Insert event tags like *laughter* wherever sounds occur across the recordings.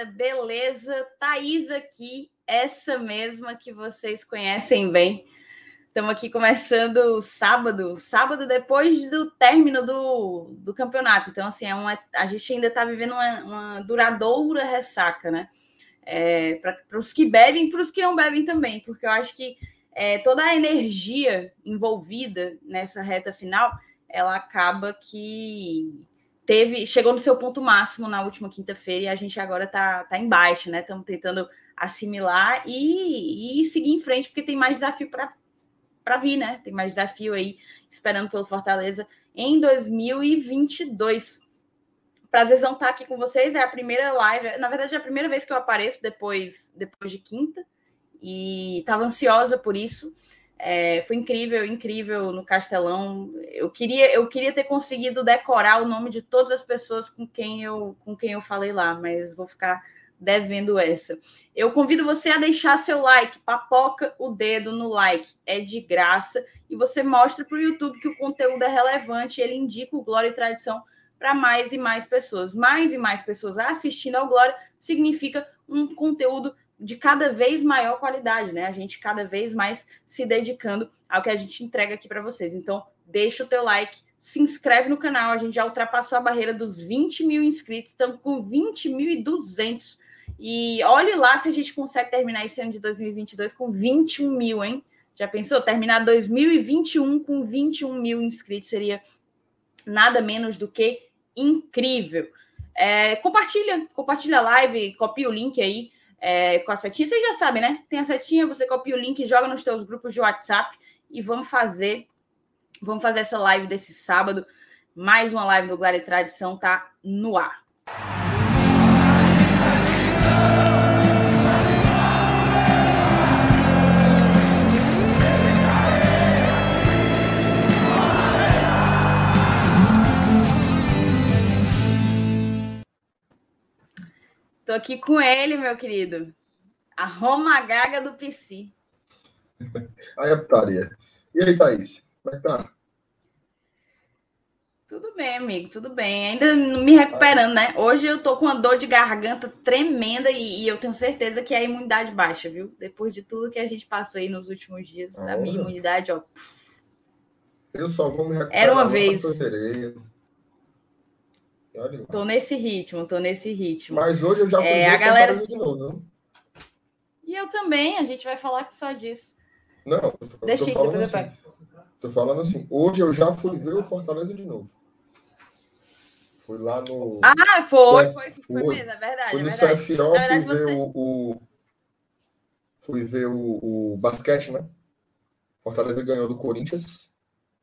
rapaziada, beleza? Thaís aqui, essa mesma que vocês conhecem bem. Estamos aqui começando sábado, sábado depois do término do, do campeonato. Então, assim, é uma, a gente ainda está vivendo uma, uma, duradoura ressaca, né? É, para os que bebem para os que não bebem também, porque eu acho que é, toda a energia envolvida nessa reta final, ela acaba que teve chegou no seu ponto máximo na última quinta-feira e a gente agora está tá em né? Estamos tentando assimilar e, e seguir em frente, porque tem mais desafio para vir, né? Tem mais desafio aí esperando pelo Fortaleza em 2022. Prazerzão estar aqui com vocês. É a primeira live, na verdade, é a primeira vez que eu apareço depois, depois de quinta. E estava ansiosa por isso. É, foi incrível, incrível no Castelão. Eu queria, eu queria ter conseguido decorar o nome de todas as pessoas com quem eu, com quem eu falei lá, mas vou ficar devendo essa. Eu convido você a deixar seu like, papoca o dedo no like, é de graça e você mostra para o YouTube que o conteúdo é relevante, ele indica o Glória e Tradição para mais e mais pessoas. Mais e mais pessoas assistindo ao Glória significa um conteúdo de cada vez maior qualidade, né? A gente cada vez mais se dedicando ao que a gente entrega aqui para vocês. Então, deixa o teu like, se inscreve no canal. A gente já ultrapassou a barreira dos 20 mil inscritos, estamos com 20.200 e olhe lá se a gente consegue terminar esse ano de 2022 com 21 mil, hein? Já pensou? Terminar 2021 com 21 mil inscritos seria nada menos do que incrível. É, compartilha, compartilha a live, copia o link aí é, com a setinha. Vocês já sabem, né? Tem a setinha, você copia o link, joga nos teus grupos de WhatsApp e vamos fazer, vamos fazer essa live desse sábado. Mais uma live do Glória e Tradição tá no ar. Tô aqui com ele, meu querido. A Roma Gaga do PC. *laughs* Aí a putaria. E aí, Thaís? Como é que tá? Tudo bem, amigo, tudo bem. Ainda me recuperando, né? Hoje eu tô com uma dor de garganta tremenda e, e eu tenho certeza que é a imunidade baixa, viu? Depois de tudo que a gente passou aí nos últimos dias, a minha imunidade, ó. Eu só vou me recuperar. Era uma vez. Olha tô nesse ritmo, tô nesse ritmo. Mas hoje eu já fui é, a galera de novo, E eu também, a gente vai falar que só disso. Não, tô, Deixa tô falando assim, tô falando assim, hoje eu já fui ver o Fortaleza de novo. Fui lá no. Ah, foi, foi, foi, foi mesmo, é verdade. Fui é no verdade. CFO, fui você... ver o, o, Fui ver o, o basquete, né? Fortaleza ganhou do Corinthians.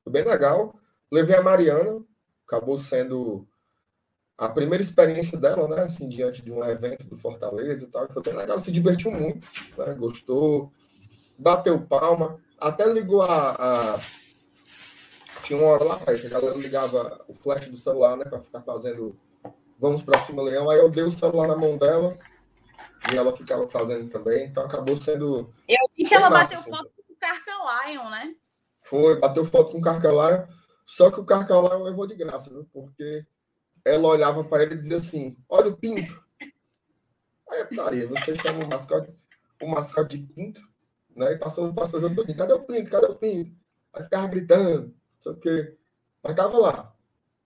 Foi bem legal. Levei a Mariana, acabou sendo a primeira experiência dela, né, assim, diante de um evento do Fortaleza e tal, foi bem legal, se divertiu muito, né, gostou, bateu palma, até ligou a, a... tinha uma hora lá, que a galera ligava o flash do celular, né, para ficar fazendo vamos para cima, leão, aí eu dei o celular na mão dela e ela ficava fazendo também, então acabou sendo... Eu vi que ela bateu assim. foto com o Carcalion, né? Foi, bateu foto com o Carcalion, só que o Carcalion levou de graça, viu, porque ela olhava para ele e dizia assim: Olha o pinto. Aí, Maria, você chama o mascote, o mascote de pinto, né? E passou, passou o jogo todo. Cadê o pinto? Cadê o pinto? Aí ficava gritando, só que. Mas tava lá.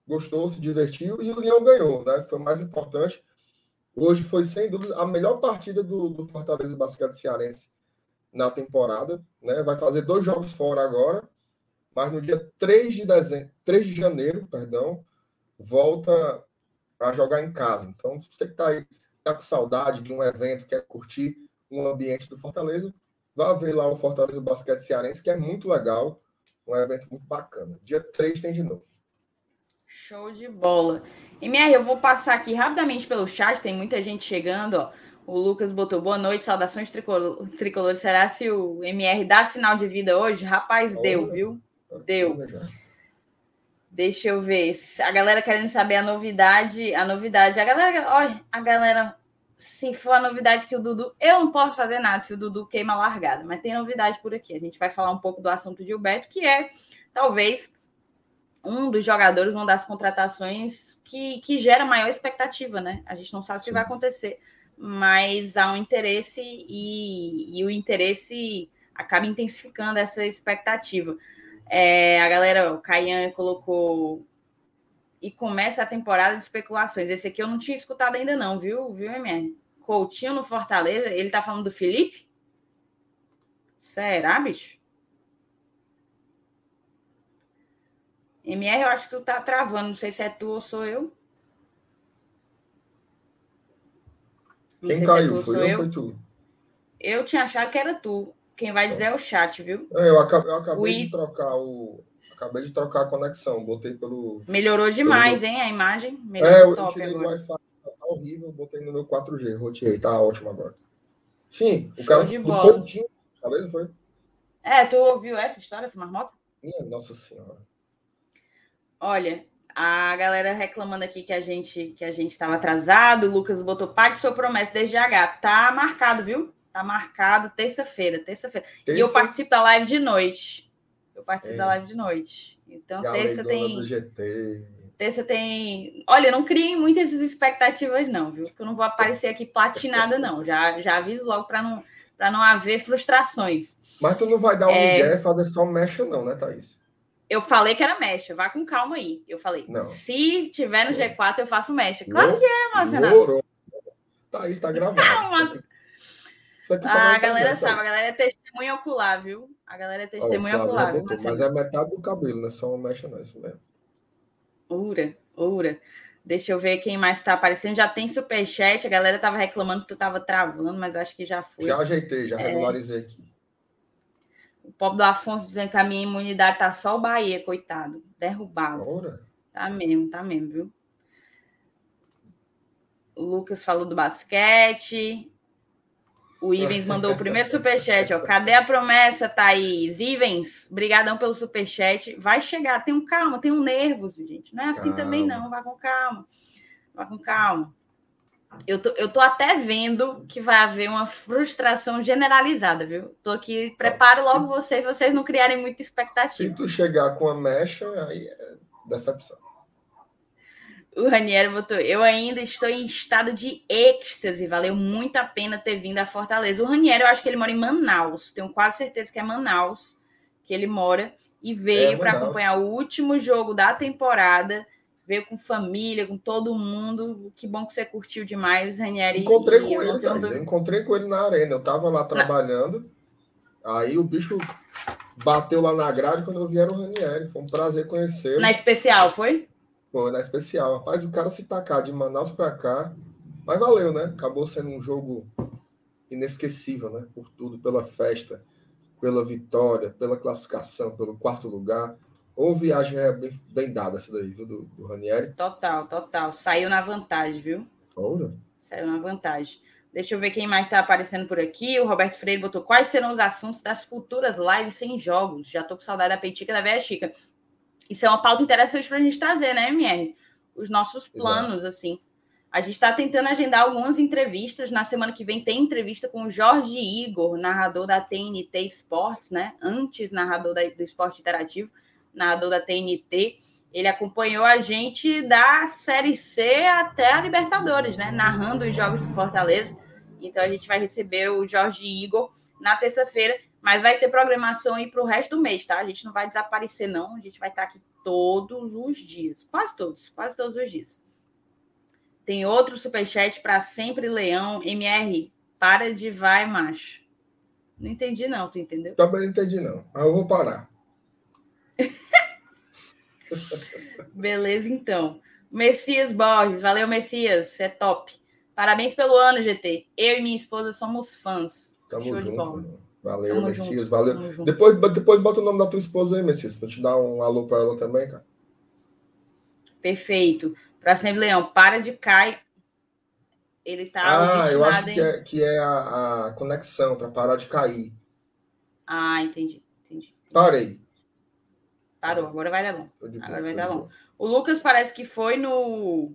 Gostou, se divertiu e o Leão ganhou, né? Foi mais importante. Hoje foi, sem dúvida, a melhor partida do, do Fortaleza Basquete Cearense na temporada. Né? Vai fazer dois jogos fora agora, mas no dia 3 de, dezembro, 3 de janeiro, perdão, volta a jogar em casa. Então, se você está aí tá com saudade de um evento, quer curtir um ambiente do Fortaleza, vá ver lá o Fortaleza Basquete Cearense, que é muito legal, um evento muito bacana. Dia 3 tem de novo. Show de bola. MR, eu vou passar aqui rapidamente pelo chat, tem muita gente chegando, ó. O Lucas botou boa noite, saudações tricolor, tricolor. Será se o MR dá sinal de vida hoje? Rapaz, Olha, deu, viu? Deu. Deixa eu ver. A galera querendo saber a novidade. A novidade. A galera. Olha, a galera. Se for a novidade que o Dudu. Eu não posso fazer nada se o Dudu queima largada, mas tem novidade por aqui. A gente vai falar um pouco do assunto de Gilberto, que é talvez um dos jogadores, uma das contratações que, que gera maior expectativa, né? A gente não sabe o que vai acontecer. mas há um interesse e, e o interesse acaba intensificando essa expectativa. É, a galera, o Caian colocou e começa a temporada de especulações. Esse aqui eu não tinha escutado ainda não, viu, viu, MR? Coutinho no Fortaleza, ele tá falando do Felipe? Será, bicho? MR, eu acho que tu tá travando, não sei se é tu ou sou eu. Quem é caiu? É foi eu ou foi tu? Eu tinha achado que era tu. Quem vai dizer é o chat, viu? É, eu acabei, eu acabei de trocar o. Acabei de trocar a conexão. Botei pelo. Melhorou demais, pelo... hein? A imagem. Melhorou é, eu top tirei agora. Wi-Fi. Tá horrível. Botei no meu 4G. Roteei. Tá ótimo agora. Sim, o Show cara de bola. Coutinho. Beleza? Foi? É, tu ouviu essa história, essa marmota? Minha Nossa Senhora. Olha, a galera reclamando aqui que a gente que a gente estava atrasado. O Lucas botou pague sua promessa desde H. Tá marcado, viu? Tá marcado terça-feira, terça-feira. Terça... E eu participo da live de noite. Eu participo é. da live de noite. Então, terça tem. Terça tem. Olha, não criem muitas expectativas, não, viu? Porque eu não vou aparecer aqui platinada, não. Já, já aviso logo para não, não haver frustrações. Mas tu não vai dar um é... ideia e fazer só mecha, não, né, Thaís? Eu falei que era mecha, vá com calma aí. Eu falei, não. se tiver no G4, eu faço mecha. Claro que é, Marcelo. Isso tá gravado. Calma. Isso aqui, tá a galera sabe, a galera é testemunha ocular, viu? A galera é testemunha oh, ocular. Botou, mas é metade do cabelo, não é só uma mecha, não, é isso mesmo. Ura, ura. Deixa eu ver quem mais está aparecendo. Já tem superchat. A galera tava reclamando que tu tava travando, mas acho que já foi. Já ajeitei, já é... regularizei aqui. O pobre do Afonso dizendo que a minha imunidade tá só o Bahia, coitado. Derrubado. Ora. Tá mesmo, tá mesmo, viu? O Lucas falou do basquete. O Ivens mandou o primeiro superchat, ó. Cadê a promessa, Thaís? Ivens, brigadão pelo superchat. Vai chegar, tem um calma, tem um nervos, gente. Não é assim calma. também, não. Vá com calma. Vá com calma. Eu tô, eu tô até vendo que vai haver uma frustração generalizada, viu? Tô aqui, preparo logo vocês, vocês não criarem muita expectativa. Se tu chegar com a mecha, aí é decepção. O Raniero botou, eu ainda estou em estado de êxtase, valeu muito a pena ter vindo a Fortaleza. O Raniero, eu acho que ele mora em Manaus, tenho quase certeza que é Manaus que ele mora, e veio é, para acompanhar o último jogo da temporada veio com família, com todo mundo. Que bom que você curtiu demais, Ranieri. Encontrei com ele, Thaís, eu encontrei com ele na arena. Eu tava lá trabalhando, aí o bicho bateu lá na grade quando eu vi era o Ranieri. Foi um prazer conhecer. Na especial, foi? Foi, na especial. Rapaz, o cara se tacar de Manaus para cá, mas valeu, né? Acabou sendo um jogo inesquecível, né? Por tudo, pela festa, pela vitória, pela classificação, pelo quarto lugar. Ou viagem é bem, bem dada essa daí, viu, do, do Ranieri? Total, total. Saiu na vantagem, viu? Olha. Saiu na vantagem. Deixa eu ver quem mais está aparecendo por aqui. O Roberto Freire botou quais serão os assuntos das futuras lives sem jogos. Já tô com saudade da peitica da velha Chica. Isso é uma pauta interessante para a gente trazer, né, MR? Os nossos planos, Exato. assim. A gente está tentando agendar algumas entrevistas. Na semana que vem tem entrevista com o Jorge Igor, narrador da TNT Esportes, né? Antes narrador da, do esporte interativo narrador da TNT, ele acompanhou a gente da Série C até a Libertadores, né? Narrando os jogos do Fortaleza. Então a gente vai receber o Jorge Igor na terça-feira, mas vai ter programação aí para o resto do mês, tá? A gente não vai desaparecer, não. A gente vai estar aqui todos os dias. Quase todos, quase todos os dias. Tem outro superchat para sempre, Leão. MR, para de vai, macho. Não entendi, não, tu entendeu? Também não entendi, não. Mas eu vou parar. *laughs* Beleza, então. Messias Borges, valeu, Messias, você é top. Parabéns pelo ano, GT. Eu e minha esposa somos fãs. Tamo Show junto. Valeu, Tamo Messias, junto. valeu. Depois, depois bota o nome da tua esposa aí, Messias, pra te dar um alô pra ela também, cara. Perfeito. Pra sempre, Leão, para de cair. Ele tá. Ah, eu acho que é, que é a, a conexão, para parar de cair. Ah, entendi, entendi. Parei. Parou, agora vai dar bom. Agora vai dar bom. O Lucas parece que foi no.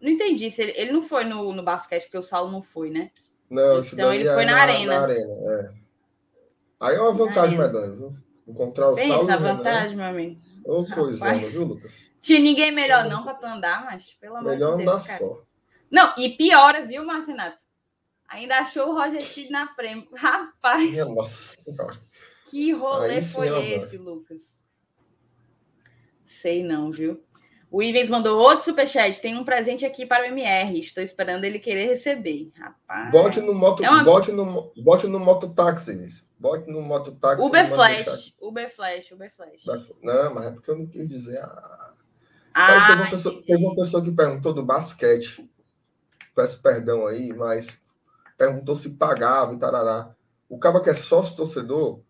Não entendi. Se ele, ele não foi no, no basquete, porque o Saulo não foi, né? Não, então ele foi é na, na, arena. Na arena é. Aí é uma vantagem medonha, viu? Encontrar o Saulo. Pensa a vantagem, meu amigo. Ô, coisa, viu, Lucas? Tinha ninguém melhor não para tu andar, mas pelo amor de Deus. Melhor andar só. Não, e piora, viu, Marcinato? Ainda achou o Roger Cid na prêmio. *laughs* Rapaz. Minha nossa senhora. Que rolê Aí, foi esse, Lucas? Sei não, viu? O Ivens mandou outro superchat. Tem um presente aqui para o MR. Estou esperando ele querer receber. Rapaz. Bote no moto, é uma... bote no, bote no mototáxi, Vinícius. Bote no mototáxi. Uber Flash. Uber Flash, Uber Flash. Não, mas é porque eu não quis dizer. Ah, ah teve, uma pessoa, teve uma pessoa que perguntou do basquete. Peço perdão aí, mas perguntou se pagava e tarará. O cara que é sócio torcedor,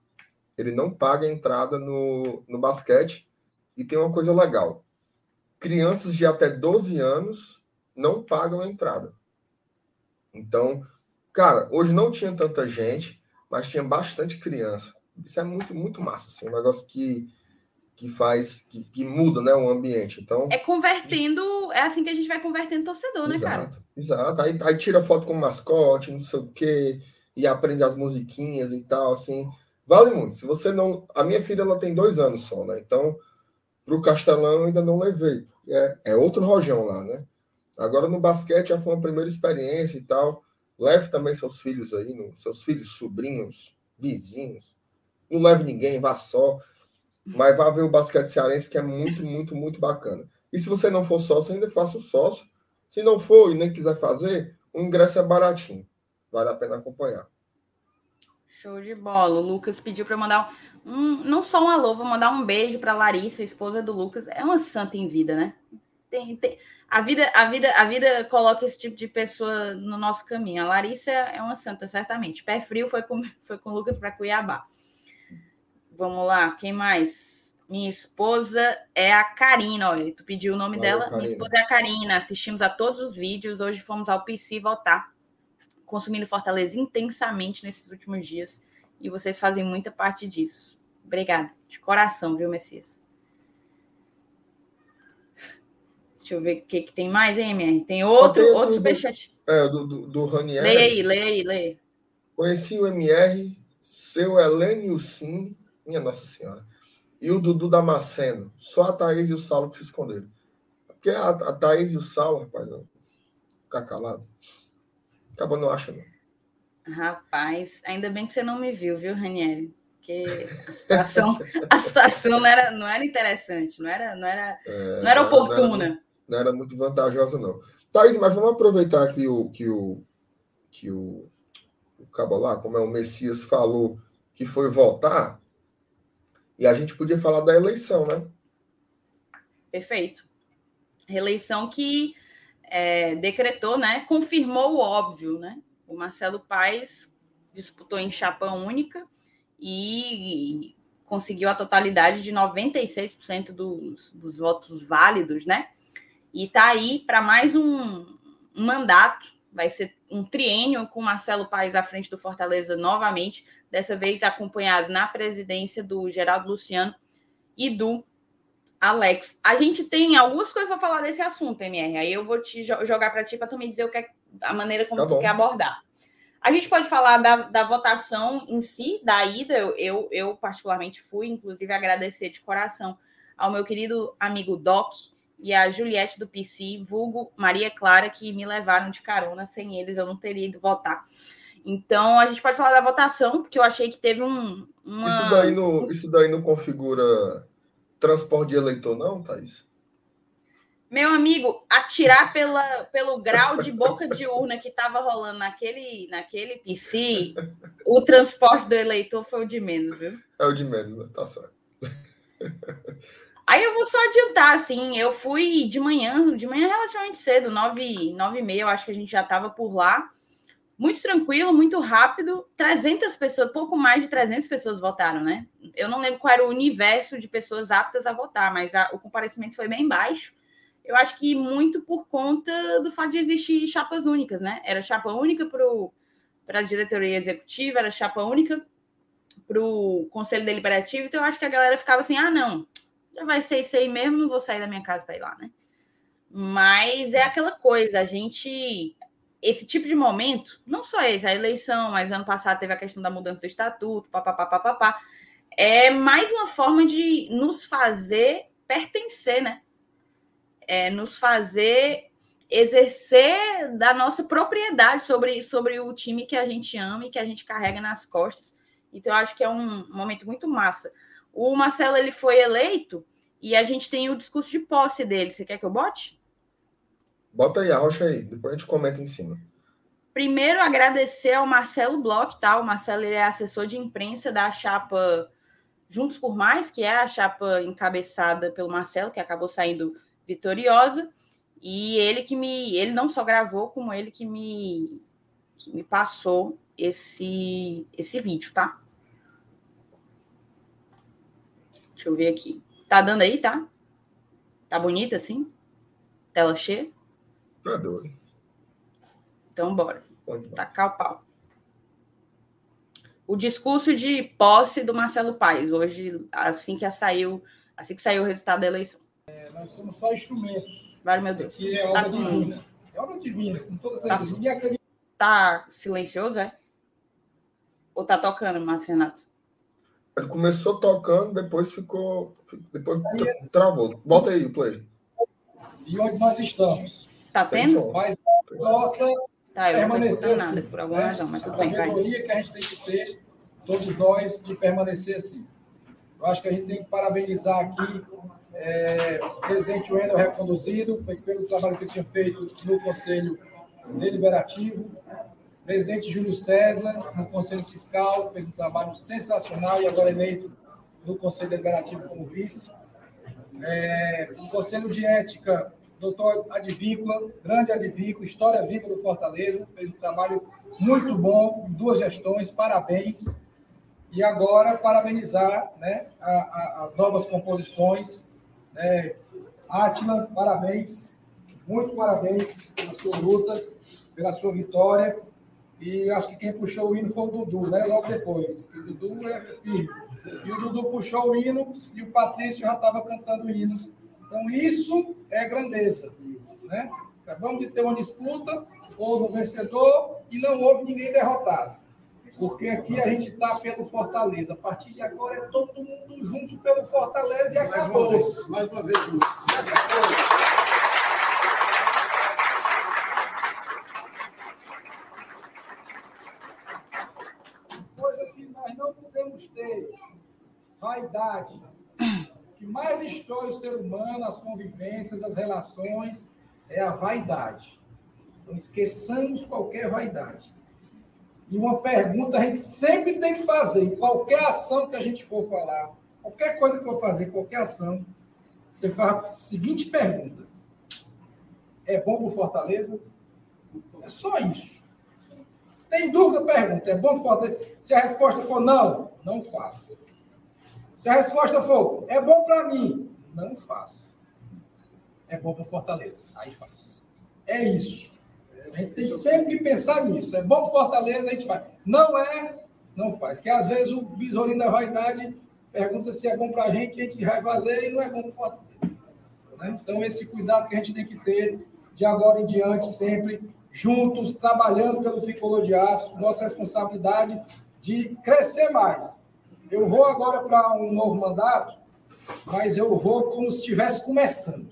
ele não paga a entrada no, no basquete. E tem uma coisa legal: crianças de até 12 anos não pagam a entrada. Então, cara, hoje não tinha tanta gente, mas tinha bastante criança. Isso é muito, muito massa, assim, um negócio que, que faz, que, que muda né, o ambiente. Então, é convertendo, é assim que a gente vai convertendo torcedor, né, exato, cara? Exato. Aí, aí tira foto com mascote, não sei o quê, e aprende as musiquinhas e tal, assim. Vale muito. Se você não. A minha filha ela tem dois anos só, né? Então, para o Castelão ainda não levei. É, é outro rojão lá, né? Agora no basquete já foi uma primeira experiência e tal. Leve também seus filhos aí, no, seus filhos, sobrinhos, vizinhos. Não leve ninguém, vá só. Mas vá ver o basquete cearense, que é muito, muito, muito bacana. E se você não for sócio, ainda faça o sócio. Se não for e nem quiser fazer, o ingresso é baratinho. Vale a pena acompanhar. Show de bola. O Lucas pediu para mandar um, não só um alô, vou mandar um beijo para Larissa, esposa do Lucas. É uma santa em vida, né? Tem, tem, a vida, a vida, a vida coloca esse tipo de pessoa no nosso caminho. A Larissa é uma santa, certamente. Pé frio foi com, *laughs* foi com o Lucas para Cuiabá. Vamos lá, quem mais? Minha esposa é a Karina, olha, tu pediu o nome dela. Karina. Minha esposa é a Karina. Assistimos a todos os vídeos. Hoje fomos ao PC votar, consumindo Fortaleza intensamente nesses últimos dias. E vocês fazem muita parte disso. Obrigada. De coração, viu, Messias? Deixa eu ver o que, que tem mais, hein, MR? Tem outro, tem outro superchat. É, do, do, do Ranieri. Leia aí, leia aí, leia. Conheci o MR, seu Helênio Sim, minha Nossa Senhora, e o Dudu Damasceno. Só a Thaís e o Saulo que se esconderam. Porque a, a Thaís e o Saulo, rapaz, ficar calado. Acaba não acha, não. Rapaz, ainda bem que você não me viu, viu, Ranieri? Porque a situação, a situação não, era, não era interessante, não era, não era, é, não era oportuna. Não era, não era, muito vantajosa, não. Thaís, mas vamos aproveitar que o, que o, que o, o Cabolá, como é o Messias, falou que foi votar, e a gente podia falar da eleição, né? Perfeito. Reeleição que é, decretou, né? Confirmou o óbvio, né? O Marcelo Paes disputou em chapa única e conseguiu a totalidade de 96% dos, dos votos válidos, né? E tá aí para mais um, um, mandato, vai ser um triênio com Marcelo Paes à frente do Fortaleza novamente, dessa vez acompanhado na presidência do Geraldo Luciano e do Alex. A gente tem algumas coisas para falar desse assunto, MR. Aí eu vou te jogar para ti para tu me dizer o que é a maneira como tá tu quer abordar. A gente pode falar da, da votação em si, da ida. Eu, eu, eu, particularmente, fui, inclusive, agradecer de coração ao meu querido amigo Doc e a Juliette do PC, vulgo Maria Clara, que me levaram de carona. Sem eles, eu não teria ido votar. Então, a gente pode falar da votação, porque eu achei que teve um. Uma... Isso, daí não, isso daí não configura transporte de eleitor, não, Thaís? Meu amigo, atirar pela, pelo grau de boca de urna que estava rolando naquele, naquele PC, o transporte do eleitor foi o de menos, viu? É o de menos, né? Tá certo. Aí eu vou só adiantar, assim, eu fui de manhã, de manhã relativamente cedo, nove, nove e meia, eu acho que a gente já estava por lá. Muito tranquilo, muito rápido. 300 pessoas, pouco mais de 300 pessoas votaram, né? Eu não lembro qual era o universo de pessoas aptas a votar, mas a, o comparecimento foi bem baixo eu acho que muito por conta do fato de existir chapas únicas, né? Era chapa única para a diretoria executiva, era chapa única para o conselho deliberativo, então eu acho que a galera ficava assim: ah, não, já vai ser isso aí mesmo, não vou sair da minha casa para ir lá, né? Mas é aquela coisa, a gente. Esse tipo de momento, não só esse, a eleição, mas ano passado teve a questão da mudança do estatuto, papapá, papapá, é mais uma forma de nos fazer pertencer, né? é, nos fazer exercer da nossa propriedade sobre, sobre o time que a gente ama e que a gente carrega nas costas. Então, eu acho que é um momento muito massa. O Marcelo ele foi eleito e a gente tem o discurso de posse dele. Você quer que eu bote? Bota aí, arrocha aí, depois a gente comenta em cima. Primeiro, agradecer ao Marcelo Bloch, tá? O Marcelo ele é assessor de imprensa da chapa Juntos por Mais, que é a chapa encabeçada pelo Marcelo, que acabou saindo vitoriosa. E ele que me. Ele não só gravou, como ele que me, que me passou esse, esse vídeo, tá? Deixa eu ver aqui. Tá dando aí, tá? Tá bonita assim? Tela cheia? Tá doido. Então, bora. Tacar o pau. O discurso de posse do Marcelo Paes, hoje, assim que saiu, assim que saiu o resultado da eleição. É, nós somos só instrumentos. Vale, meu Deus. É obra tá divina. É obra divina, com toda certeza. Tá, tá silencioso, é? Ou tá tocando, Márcio Renato? Ele começou tocando, depois ficou. Depois travou. Bota aí o play. E onde nós estamos? Tá tendo? Mas nossa tá, eu permanecer tô nada, assim, por alguma né? razão, mas bem, A sabedoria que a gente tem que ter, todos nós, de permanecer assim. Eu acho que a gente tem que parabenizar aqui é, o presidente Wendel reconduzido pelo trabalho que ele tinha feito no Conselho Deliberativo, presidente Júlio César, no Conselho Fiscal, fez um trabalho sensacional e agora eleito no Conselho Deliberativo como vice. É, o Conselho de Ética, doutor Advíncula, grande Advíncula, história viva do Fortaleza, fez um trabalho muito bom, duas gestões, parabéns. E agora, parabenizar né, a, a, as novas composições. Né? Átila, parabéns, muito parabéns pela sua luta, pela sua vitória. E acho que quem puxou o hino foi o Dudu, né? Logo depois. O Dudu é firme. E o Dudu puxou o hino e o Patrício já estava cantando o hino. Então, isso é grandeza. Né? Acabamos de ter uma disputa, houve um vencedor e não houve ninguém derrotado. Porque aqui a gente está pelo Fortaleza. A partir de agora é todo mundo junto pelo Fortaleza e acabou. Mais uma vez, mais uma vez. podemos ter vaidade. O que mais destrói o ser humano, as convivências, as relações, é a vaidade. Então, esqueçamos qualquer vaidade. E uma pergunta a gente sempre tem que fazer, qualquer ação que a gente for falar, qualquer coisa que for fazer, qualquer ação, você faz a seguinte pergunta: é bom para o Fortaleza? É só isso. Tem dúvida? Pergunta. É bom para Fortaleza? Se a resposta for não, não faça. Se a resposta for, é bom para mim, não faça. É bom para Fortaleza, aí faz. É isso. A gente tem sempre que pensar nisso. É bom para Fortaleza, a gente faz. Não é, não faz. Que às vezes o besourinho da vaidade pergunta se é bom para a gente, a gente vai fazer e não é bom para Fortaleza. Né? Então, esse cuidado que a gente tem que ter de agora em diante, sempre juntos, trabalhando pelo tricolor de aço, nossa responsabilidade de crescer mais. Eu vou agora para um novo mandato, mas eu vou como se estivesse começando.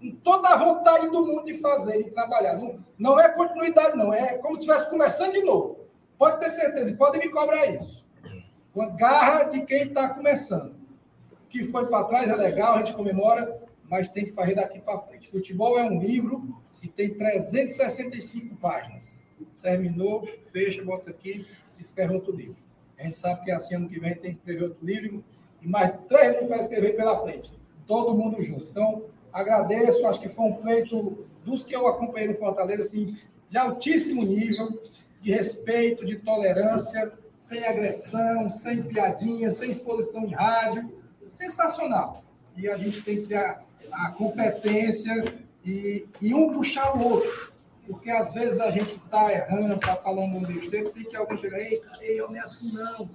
Com toda a vontade do mundo de fazer, de trabalhar. Não, não é continuidade, não. É como se estivesse começando de novo. Pode ter certeza, e pode me cobrar isso. Com a garra de quem está começando. O que foi para trás é legal, a gente comemora, mas tem que fazer daqui para frente. Futebol é um livro que tem 365 páginas. Terminou, fecha, bota aqui, escreve outro livro. A gente sabe que assim, ano que vem, tem que escrever outro livro e mais três livros para escrever pela frente. Todo mundo junto. Então, agradeço, acho que foi um pleito dos que eu acompanhei no Fortaleza, assim, de altíssimo nível, de respeito, de tolerância, sem agressão, sem piadinha, sem exposição em rádio. Sensacional. E a gente tem que ter a, a competência e, e um puxar o outro. Porque às vezes a gente está errando, está falando um besteira, tem que alguém chegar, ei, eu não é assim não.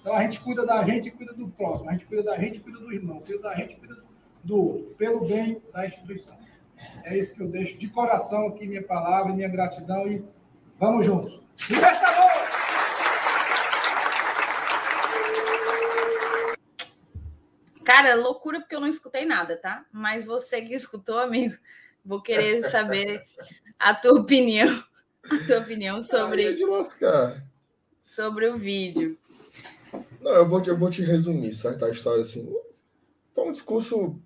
Então a gente cuida da gente e cuida do próximo, a gente cuida da gente e cuida do irmão, cuida da gente e cuida do outro, pelo bem da instituição. É isso que eu deixo de coração aqui, minha palavra, minha gratidão e vamos juntos. Libertador! Cara, loucura porque eu não escutei nada, tá? Mas você que escutou, amigo, Vou querer saber a tua opinião. A tua opinião sobre. de lascar. Sobre o vídeo. Não, eu vou, eu vou te resumir, certo? A história assim. Foi um discurso.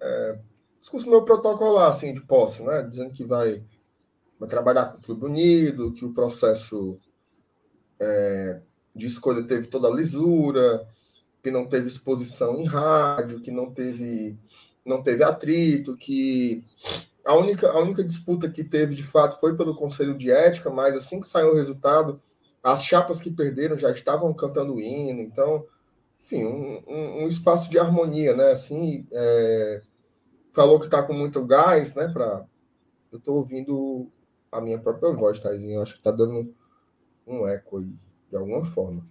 É, discurso meu protocolar, assim, de posse, né? Dizendo que vai, vai trabalhar com o Clube Unido, que o processo é, de escolha teve toda a lisura, que não teve exposição em rádio, que não teve, não teve atrito, que a única, a única disputa que teve de fato foi pelo Conselho de Ética, mas assim que saiu o resultado, as chapas que perderam já estavam cantando o hino, então, enfim, um, um, um espaço de harmonia, né? Assim, é, falou que está com muito gás, né? Pra, eu estou ouvindo a minha própria voz, Taizinho, acho que está dando um eco aí, de alguma forma.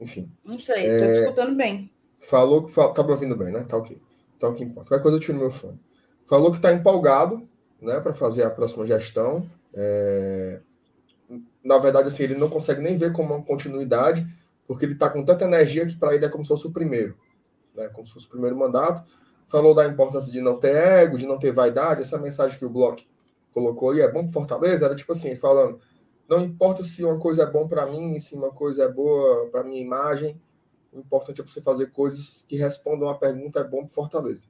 Enfim. Não sei, estou é, escutando bem. Falou que. Fal, tá me ouvindo bem, né? Tá ok. Então, o que importa. Qualquer coisa eu tiro meu fone. Falou que está empolgado, né, para fazer a próxima gestão. É, na verdade, assim, ele não consegue nem ver como uma continuidade, porque ele está com tanta energia que para ele é como se fosse o primeiro, né? Como se fosse o primeiro mandato. Falou da importância de não ter ego, de não ter vaidade. Essa mensagem que o Bloch colocou aí é bom para Fortaleza, era tipo assim, falando, não importa se uma coisa é bom para mim, se uma coisa é boa para minha imagem, o importante é você fazer coisas que respondam à pergunta é bom para Fortaleza.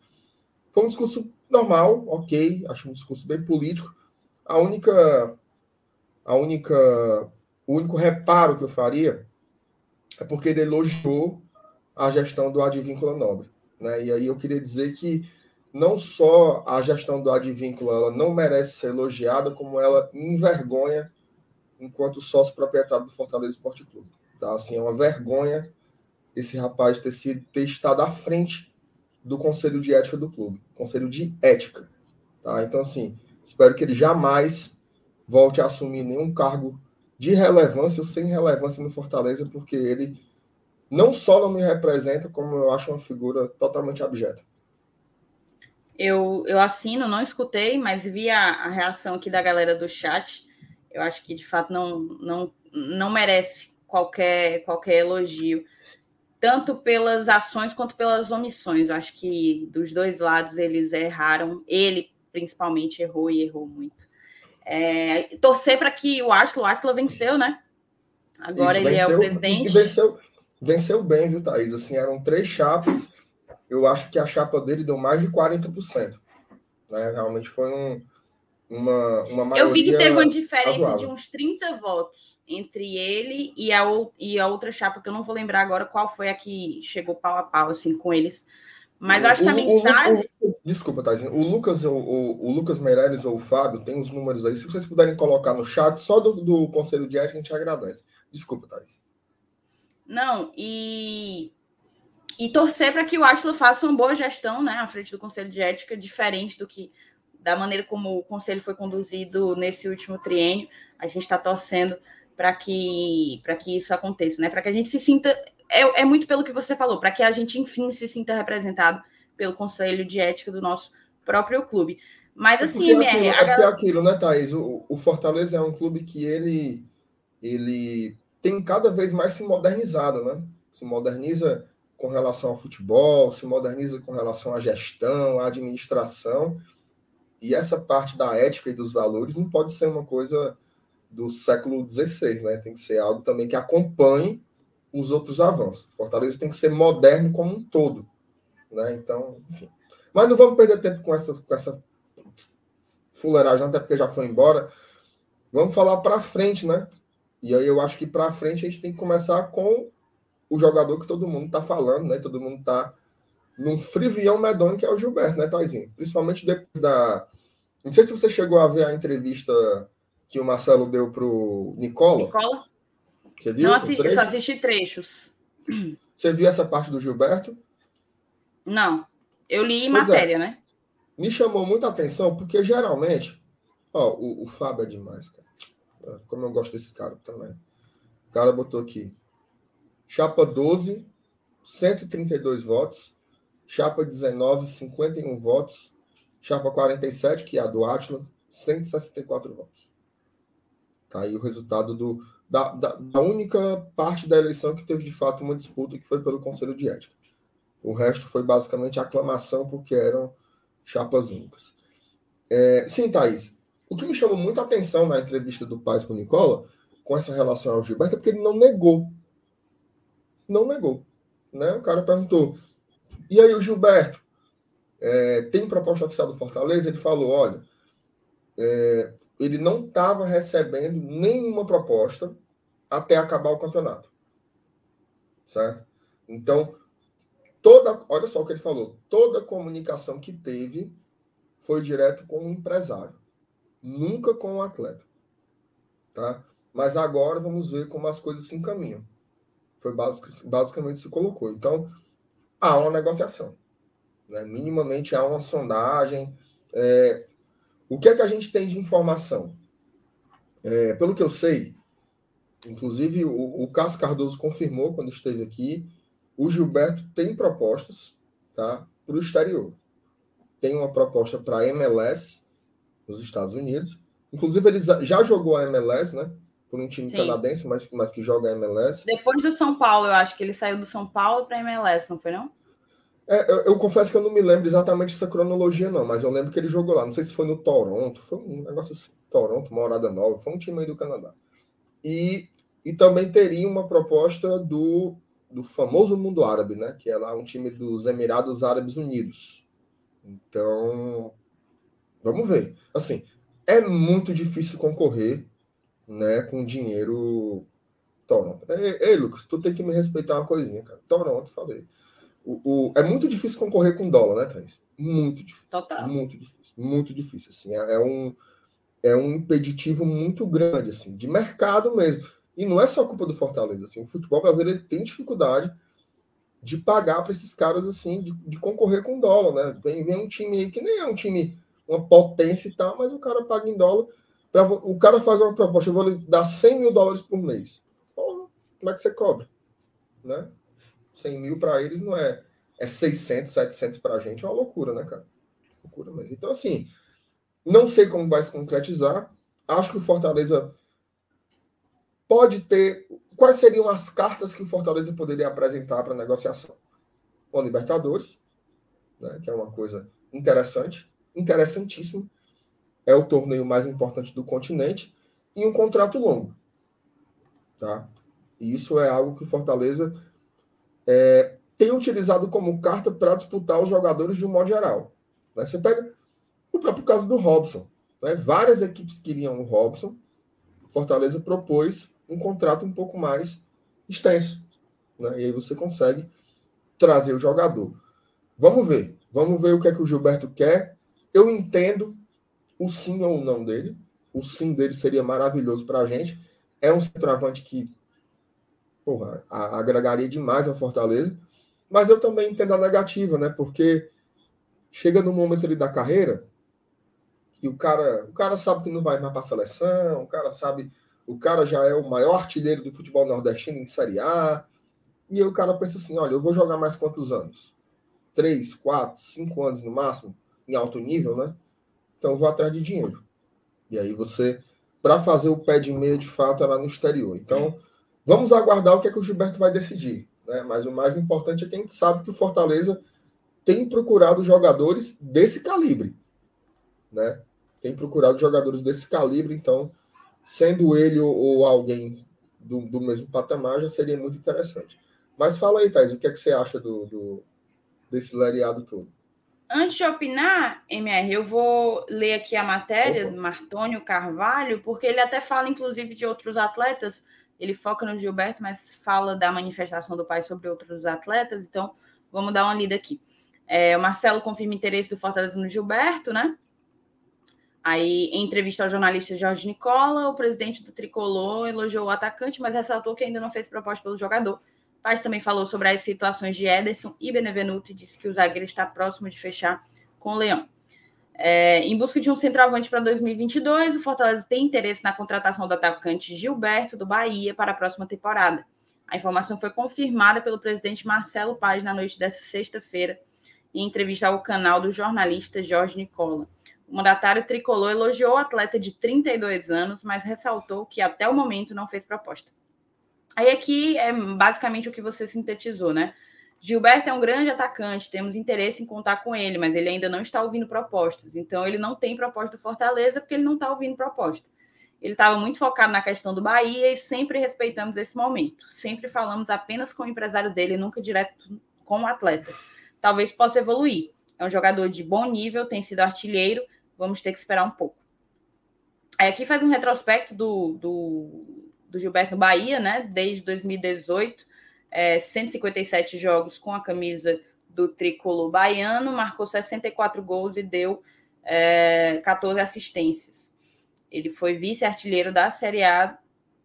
Foi um discurso normal, ok, acho um discurso bem político. A única a única, o único reparo que eu faria é porque ele elogiou a gestão do Advíncula Nobre. Né? E aí eu queria dizer que não só a gestão do Advíncula ela não merece ser elogiada, como ela envergonha enquanto sócio proprietário do Fortaleza Esporte Clube. Tá? Assim, é uma vergonha esse rapaz ter, sido, ter estado à frente do Conselho de Ética do clube, Conselho de Ética. Tá? Então, assim, espero que ele jamais volte a assumir nenhum cargo de relevância ou sem relevância no Fortaleza, porque ele não só não me representa, como eu acho uma figura totalmente abjeta. Eu, eu assino, não escutei, mas vi a, a reação aqui da galera do chat. Eu acho que de fato não, não, não merece qualquer, qualquer elogio, tanto pelas ações quanto pelas omissões. Eu acho que dos dois lados eles erraram. Ele principalmente errou e errou muito. É, torcer para que o Atlas, o Atlas venceu, né? Agora Isso, ele venceu, é o presidente. Venceu, venceu bem, viu, Thaís? Assim, eram três chapas. Eu acho que a chapa dele deu mais de 40%. Né? Realmente foi um, uma, uma. Eu vi que teve uma diferença razoável. de uns 30 votos entre ele e a, e a outra chapa, que eu não vou lembrar agora qual foi a que chegou pau a pau assim, com eles. Mas eu acho que a mensagem. O, o, desculpa, Thaisinho. O Lucas, o, o, Lucas Meirelles ou o Fábio tem os números aí. Se vocês puderem colocar no chat, só do, do Conselho de Ética, a gente agradece. Desculpa, Thais. Não, e. E torcer para que o Atila faça uma boa gestão, né, à frente do Conselho de Ética, diferente do que da maneira como o conselho foi conduzido nesse último triênio. A gente está torcendo para que para que isso aconteça, né? Para que a gente se sinta é, é muito pelo que você falou, para que a gente, enfim, se sinta representado pelo Conselho de Ética do nosso próprio clube. Mas é assim, é aquilo, é galera... aquilo, né, Thaís? O, o, Fortaleza é um clube que ele, ele tem cada vez mais se modernizado, né? Se moderniza com relação ao futebol, se moderniza com relação à gestão, à administração. E essa parte da ética e dos valores não pode ser uma coisa do século XVI, né? Tem que ser algo também que acompanhe os outros avanços. Fortaleza tem que ser moderno como um todo. Né? Então, enfim. Mas não vamos perder tempo com essa, com essa fuleiragem, até porque já foi embora. Vamos falar para frente, né? E aí eu acho que para frente a gente tem que começar com o jogador que todo mundo está falando, né? Todo mundo está num frivião medonho que é o Gilberto, né, Taizinho? Principalmente depois da. Não sei se você chegou a ver a entrevista que o Marcelo deu para o Nicola. Nicola? Você viu? Não assisti, só assisti trechos. Você viu essa parte do Gilberto? Não. Eu li pois é. matéria, é. né? Me chamou muita atenção, porque geralmente. Ó, o, o Fábio é demais, cara. É, como eu gosto desse cara também. O cara botou aqui. Chapa 12, 132 votos. Chapa 19, 51 votos. Chapa 47, que é a do Atlas, 164 votos. Tá aí o resultado do, da, da, da, única parte da eleição que teve de fato uma disputa, que foi pelo Conselho de Ética. O resto foi basicamente aclamação, porque eram chapas únicas. É, sim, Thaís. O que me chamou muita atenção na entrevista do Paz com o Nicola, com essa relação ao Gilberto, é porque ele não negou. Não negou. Né? O cara perguntou: e aí, o Gilberto? É, tem proposta oficial do Fortaleza? Ele falou: olha, é, ele não estava recebendo nenhuma proposta até acabar o campeonato. Certo? Então, toda, olha só o que ele falou, toda comunicação que teve foi direto com o empresário, nunca com o atleta. Tá? Mas agora vamos ver como as coisas se encaminham. Foi basic, basicamente se colocou. Então, há uma negociação. Né? Minimamente há uma sondagem. É, o que é que a gente tem de informação? É, pelo que eu sei, inclusive o, o Cássio Cardoso confirmou quando esteve aqui, o Gilberto tem propostas tá, para o exterior. Tem uma proposta para a MLS nos Estados Unidos. Inclusive, ele já jogou a MLS, né? Por um time Sim. canadense, mas, mas que joga a MLS. Depois do São Paulo, eu acho que ele saiu do São Paulo para a MLS, não foi não? É, eu, eu, confesso que eu não me lembro exatamente essa cronologia, não, mas eu lembro que ele jogou lá. Não sei se foi no Toronto, foi um negócio assim. Toronto, Morada Nova, foi um time aí do Canadá. E, e também teria uma proposta do, do famoso mundo árabe, né? Que é lá um time dos Emirados Árabes Unidos. Então, vamos ver. Assim, é muito difícil concorrer né, com dinheiro Toronto. Ei, ei, Lucas, tu tem que me respeitar uma coisinha, cara. Toronto, falei. O, o, é muito difícil concorrer com dólar, né, Thaís? Muito difícil. Total. Muito difícil. Muito difícil. Assim, é, é, um, é um impeditivo muito grande, assim, de mercado mesmo. E não é só culpa do Fortaleza. Assim, o futebol brasileiro tem dificuldade de pagar para esses caras, assim, de, de, concorrer com dólar, né? Vem, vem um time aí que nem é um time, uma potência e tal, mas o cara paga em dólar. Pra, o cara faz uma proposta, eu vou dar 100 mil dólares por mês. Porra, como é que você cobra? Né? 100 mil para eles não é, é 600, 700 para a gente, é uma loucura, né, cara? Loucura mesmo. Então, assim, não sei como vai se concretizar. Acho que o Fortaleza pode ter. Quais seriam as cartas que o Fortaleza poderia apresentar para negociação? O Libertadores, né, que é uma coisa interessante, interessantíssima. É o torneio mais importante do continente e um contrato longo. Tá? E isso é algo que o Fortaleza é, tem utilizado como carta para disputar os jogadores de um modo geral. Né? Você pega o próprio caso do Robson. Né? Várias equipes queriam o Robson. Fortaleza propôs um contrato um pouco mais extenso. Né? E aí você consegue trazer o jogador. Vamos ver. Vamos ver o que é que o Gilberto quer. Eu entendo o sim ou não dele. O sim dele seria maravilhoso para a gente. É um centroavante que porra, agregaria demais a Fortaleza. Mas eu também entendo a negativa, né? Porque chega no momento ali da carreira e o cara, o cara sabe que não vai mais para a seleção, o cara sabe, o cara já é o maior artilheiro do futebol nordestino em Série A. E aí o cara pensa assim: olha, eu vou jogar mais quantos anos? Três, quatro, cinco anos no máximo, em alto nível, né? Então eu vou atrás de dinheiro. E aí você, para fazer o pé de meia de fato, lá no exterior. Então. Vamos aguardar o que é que o Gilberto vai decidir. Né? Mas o mais importante é que a gente sabe que o Fortaleza tem procurado jogadores desse calibre. Né? Tem procurado jogadores desse calibre, então, sendo ele ou, ou alguém do, do, mesmo patamar, já seria muito interessante. Mas fala aí, Thais, o que é que você acha do, do desse lereado todo? Antes de opinar, MR, eu vou ler aqui a matéria Opa. do Martônio Carvalho, porque ele até fala, inclusive, de outros atletas ele foca no Gilberto, mas fala da manifestação do pai sobre outros atletas. Então, vamos dar uma lida aqui. É, o Marcelo confirma interesse do Fortaleza no Gilberto, né? Aí, em entrevista ao jornalista Jorge Nicola, o presidente do Tricolor elogiou o atacante, mas ressaltou que ainda não fez proposta pelo jogador. Paz também falou sobre as situações de Ederson e Benevenuto e disse que o zagueiro está próximo de fechar com o Leão. É, em busca de um centroavante para 2022, o Fortaleza tem interesse na contratação do atacante Gilberto do Bahia para a próxima temporada. A informação foi confirmada pelo presidente Marcelo Paz na noite desta sexta-feira, em entrevista ao canal do jornalista Jorge Nicola. O mandatário tricolor elogiou o atleta de 32 anos, mas ressaltou que até o momento não fez proposta. Aí aqui é basicamente o que você sintetizou, né? Gilberto é um grande atacante, temos interesse em contar com ele, mas ele ainda não está ouvindo propostas. Então, ele não tem proposta do Fortaleza porque ele não está ouvindo proposta. Ele estava muito focado na questão do Bahia e sempre respeitamos esse momento. Sempre falamos apenas com o empresário dele, nunca direto com o atleta. Talvez possa evoluir. É um jogador de bom nível, tem sido artilheiro, vamos ter que esperar um pouco. Aí aqui faz um retrospecto do, do, do Gilberto Bahia, né? Desde 2018 é, 157 jogos com a camisa do tricolor baiano, marcou 64 gols e deu é, 14 assistências. Ele foi vice-artilheiro da Série A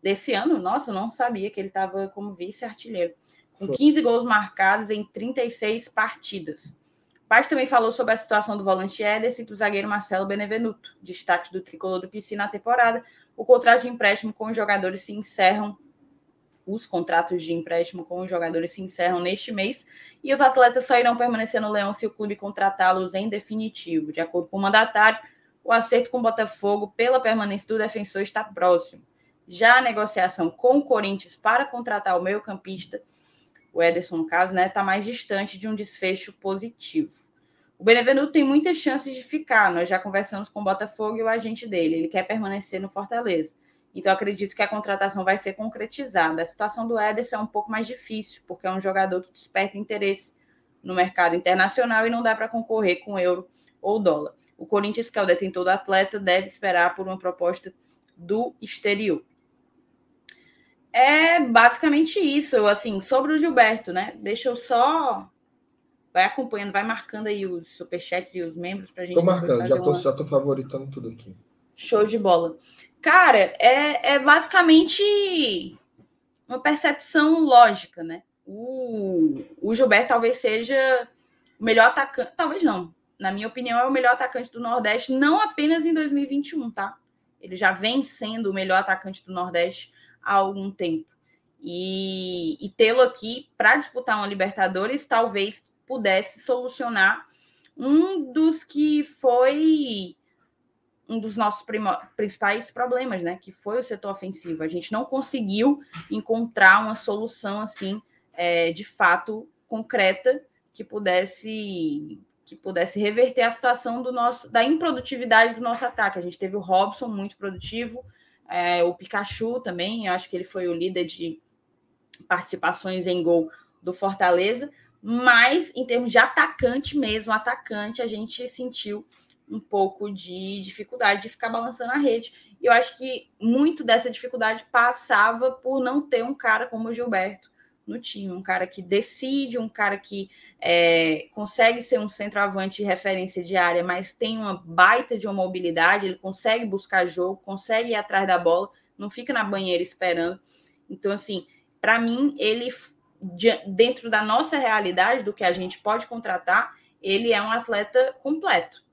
desse ano. Nossa, eu não sabia que ele estava como vice-artilheiro. Com 15 gols marcados em 36 partidas. Paz também falou sobre a situação do volante Ederson e do zagueiro Marcelo Benevenuto, destaque do tricolor do PC na temporada. O contrato de empréstimo com os jogadores se encerram os contratos de empréstimo com os jogadores se encerram neste mês e os atletas só irão permanecer no Leão se o clube contratá-los em definitivo. De acordo com o mandatário, o acerto com o Botafogo pela permanência do defensor está próximo. Já a negociação com o Corinthians para contratar o meio-campista, o Ederson, no caso, está né, tá mais distante de um desfecho positivo. O Benevenuto tem muitas chances de ficar. Nós já conversamos com o Botafogo e o agente dele. Ele quer permanecer no Fortaleza. Então, acredito que a contratação vai ser concretizada. A situação do Ederson é um pouco mais difícil, porque é um jogador que desperta interesse no mercado internacional e não dá para concorrer com euro ou dólar. O Corinthians, que é o detentor do atleta, deve esperar por uma proposta do exterior. É basicamente isso, assim, sobre o Gilberto, né? Deixa eu só. Vai acompanhando, vai marcando aí os superchats e os membros para a gente. Tô marcando, já tô, uma... já tô favoritando tudo aqui. Show de bola. Cara, é, é basicamente uma percepção lógica, né? O, o Gilberto talvez seja o melhor atacante, talvez não, na minha opinião, é o melhor atacante do Nordeste, não apenas em 2021, tá? Ele já vem sendo o melhor atacante do Nordeste há algum tempo. E, e tê-lo aqui para disputar uma Libertadores talvez pudesse solucionar um dos que foi um dos nossos principais problemas, né? Que foi o setor ofensivo. A gente não conseguiu encontrar uma solução assim, é, de fato concreta que pudesse que pudesse reverter a situação do nosso da improdutividade do nosso ataque. A gente teve o Robson muito produtivo, é, o Pikachu também. Acho que ele foi o líder de participações em gol do Fortaleza, mas em termos de atacante mesmo, atacante, a gente sentiu um pouco de dificuldade de ficar balançando a rede. E eu acho que muito dessa dificuldade passava por não ter um cara como o Gilberto no time, um cara que decide, um cara que é, consegue ser um centroavante de referência de área, mas tem uma baita de uma mobilidade, ele consegue buscar jogo, consegue ir atrás da bola, não fica na banheira esperando. Então, assim, para mim, ele, dentro da nossa realidade, do que a gente pode contratar, ele é um atleta completo.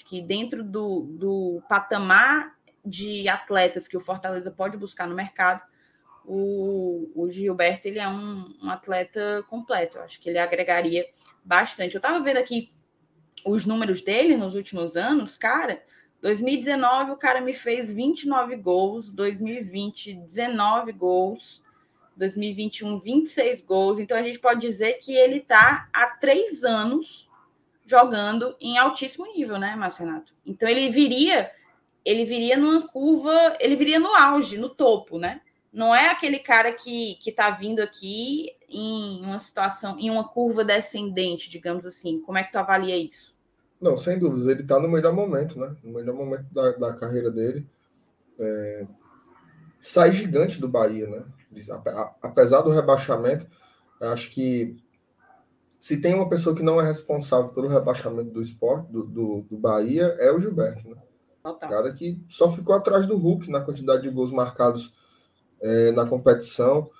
Acho que dentro do, do patamar de atletas que o Fortaleza pode buscar no mercado, o, o Gilberto ele é um, um atleta completo. Eu acho que ele agregaria bastante. Eu estava vendo aqui os números dele nos últimos anos, cara. 2019 o cara me fez 29 gols, 2020 19 gols, 2021 26 gols. Então a gente pode dizer que ele está há três anos jogando em altíssimo nível, né, Márcio Renato? Então ele viria, ele viria numa curva, ele viria no auge, no topo, né? Não é aquele cara que que está vindo aqui em uma situação, em uma curva descendente, digamos assim. Como é que tu avalia isso? Não, sem dúvidas, ele está no melhor momento, né? No melhor momento da, da carreira dele. É... Sai gigante do Bahia, né? Apesar do rebaixamento, acho que se tem uma pessoa que não é responsável pelo rebaixamento do esporte, do, do, do Bahia, é o Gilberto, né? Total. Cara que só ficou atrás do Hulk na quantidade de gols marcados é, na competição.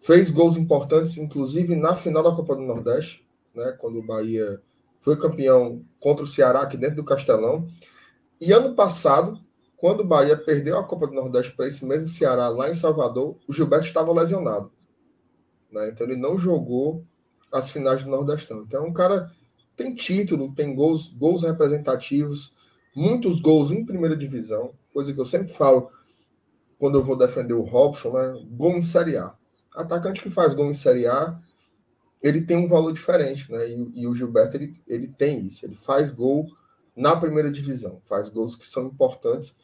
Fez gols importantes, inclusive na final da Copa do Nordeste, né? Quando o Bahia foi campeão contra o Ceará aqui dentro do Castelão. E ano passado, quando o Bahia perdeu a Copa do Nordeste para esse mesmo Ceará lá em Salvador, o Gilberto estava lesionado. Né? Então ele não jogou as finais do Nordestão. Então, um cara tem título, tem gols, gols representativos, muitos gols em primeira divisão, coisa que eu sempre falo quando eu vou defender o Robson, né? Gol em Série A. Atacante que faz gol em Série A, ele tem um valor diferente, né? E, e, o Gilberto ele, ele tem isso, ele faz gol na primeira divisão, faz gols que são importantes.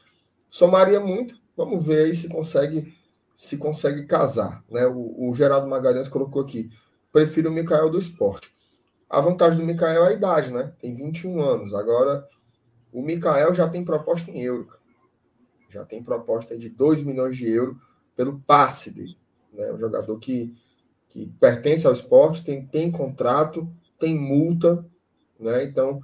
Somaria muito, vamos ver aí se consegue se consegue casar, né? O, o Geraldo Magalhães colocou aqui, prefiro o Mikael do esporte. A vantagem do Mikael é a idade, né? Tem 21 anos. Agora, o Mikael já tem proposta em euro. Já tem proposta de 2 milhões de euros pelo passe dele. Né? Um jogador que que pertence ao esporte, tem, tem contrato, tem multa, né? Então,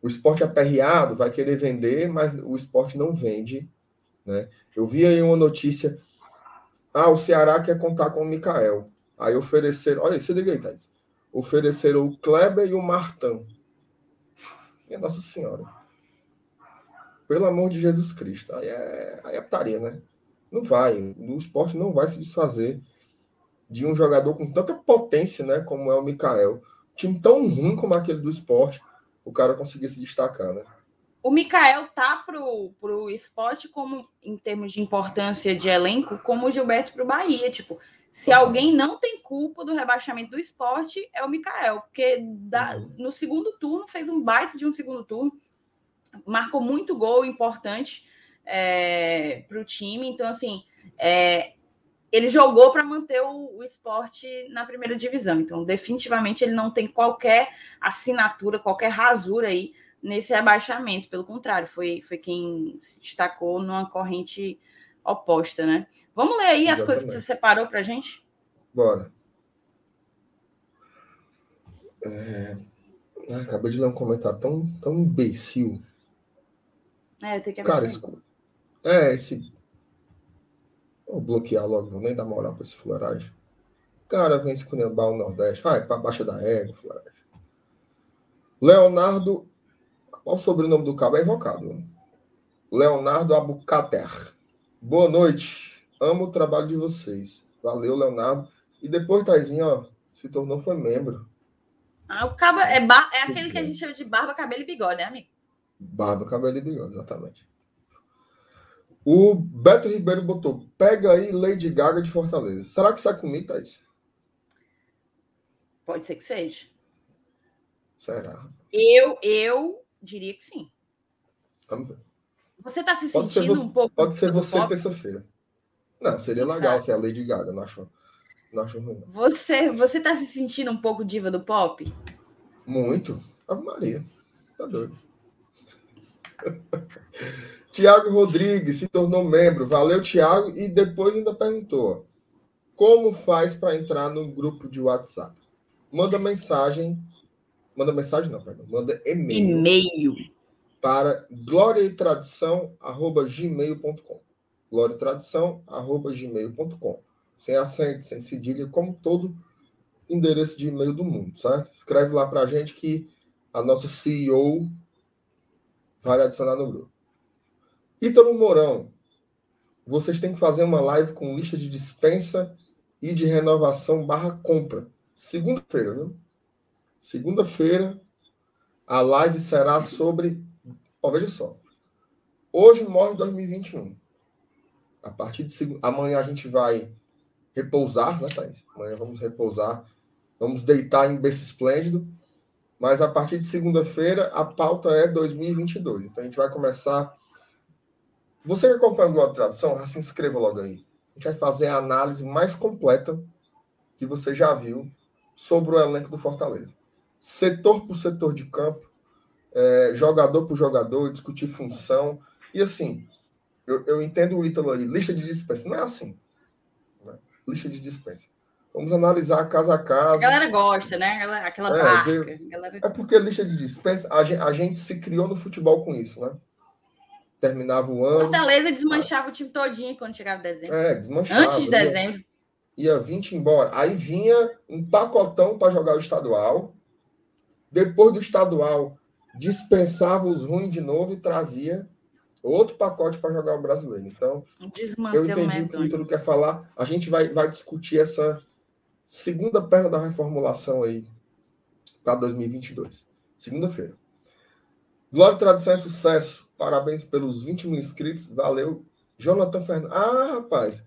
o esporte aperreado vai querer vender, mas o esporte não vende, né? Eu vi aí uma notícia, ah, o Ceará quer contar com o Mikael. Aí ofereceram, olha, se liga aí, Thais. Ofereceram o Kleber e o Martão. Minha Nossa Senhora. Pelo amor de Jesus Cristo. Aí é, aí é putaria, né? Não vai. O esporte não vai se desfazer de um jogador com tanta potência, né, como é o Mikael. Um time tão ruim como aquele do esporte, o cara conseguir se destacar, né? O Mikael tá pro, pro esporte como, em termos de importância de elenco, como o Gilberto pro Bahia. Tipo, se alguém não tem culpa do rebaixamento do esporte, é o Mikael, porque da, uhum. no segundo turno fez um baita de um segundo turno, marcou muito gol importante é, para o time. Então, assim, é, ele jogou para manter o, o, esporte na primeira divisão. Então, definitivamente, ele não tem qualquer assinatura, qualquer rasura aí nesse rebaixamento. Pelo contrário, foi, foi quem se destacou numa corrente oposta, né? Vamos ler aí Exatamente. as coisas que você separou para gente? Bora. É... Ah, acabei de ler um comentário tão, tão imbecil. É, tenho que Cara, esse... É, esse Vou bloquear logo, vou nem dar moral para esse fuleiragem. Cara vem esculhambar o Nordeste. Vai para baixo da égua, fuleiragem. Leonardo. Qual o sobrenome do cabo? É invocado. Né? Leonardo Abucater. Boa noite. Amo o trabalho de vocês. Valeu, Leonardo. E depois, Taizinho, ó, se tornou foi membro. Ah, o cabo é, bar... é aquele que a gente chama de barba, cabelo e bigode, né, amigo? Barba, cabelo e bigode, exatamente. O Beto Ribeiro botou: pega aí Lady Gaga de Fortaleza. Será que sai comigo, Thaís? Pode ser que seja. Será? Eu, eu diria que sim. Vamos ver. Você está se pode sentindo você, um pouco. Pode ser você terça-feira. Não, seria não legal se é a Lady Gaga, não acho, não acho ruim. Você, você tá se sentindo um pouco diva do pop? Muito. Ave Maria. Tá doido. *laughs* Tiago Rodrigues se tornou membro. Valeu, Tiago. E depois ainda perguntou: como faz para entrar no grupo de WhatsApp? Manda mensagem. Manda mensagem, não, perdão. Manda e-mail. E-mail. Para glória e tradição, arroba gmail.com. Glória e tradição, arroba gmail.com. Sem acento, sem cedilha, como todo endereço de e-mail do mundo, certo? Escreve lá para a gente que a nossa CEO vai adicionar no grupo. Ítalo Mourão, vocês têm que fazer uma live com lista de dispensa e de renovação barra compra. Segunda-feira, viu? Segunda-feira, a live será sobre. Ó, veja só. Hoje morre 2021. A partir de seg... amanhã a gente vai repousar, né, Thaís? Amanhã vamos repousar. Vamos deitar em berço esplêndido. Mas a partir de segunda-feira, a pauta é 2022. Então a gente vai começar você que acompanha o Globo Tradução, se inscreva logo aí. A gente vai fazer a análise mais completa que você já viu sobre o elenco do Fortaleza. Setor por setor de campo, é, jogador por jogador, discutir função. E assim, eu, eu entendo o Ítalo aí, lista de dispensa. Não é assim. Né? Lista de dispensa. Vamos analisar casa a casa. A galera gosta, né? Aquela é, barca. Galera... É porque lista de dispensa, a gente, a gente se criou no futebol com isso, né? terminava o ano. Fortaleza desmanchava o time todinho quando chegava dezembro. É, desmanchava. Antes de dezembro. Ia, ia 20 embora. Aí vinha um pacotão para jogar o estadual. Depois do estadual, dispensava os ruins de novo e trazia outro pacote para jogar o brasileiro. Então, eu entendi o que o Ítalo quer falar. A gente vai, vai discutir essa segunda perna da reformulação aí para 2022. Segunda-feira. Glória, tradição e sucesso. Parabéns pelos 20 mil inscritos. Valeu. Jonathan Fernandes. Ah, rapaz.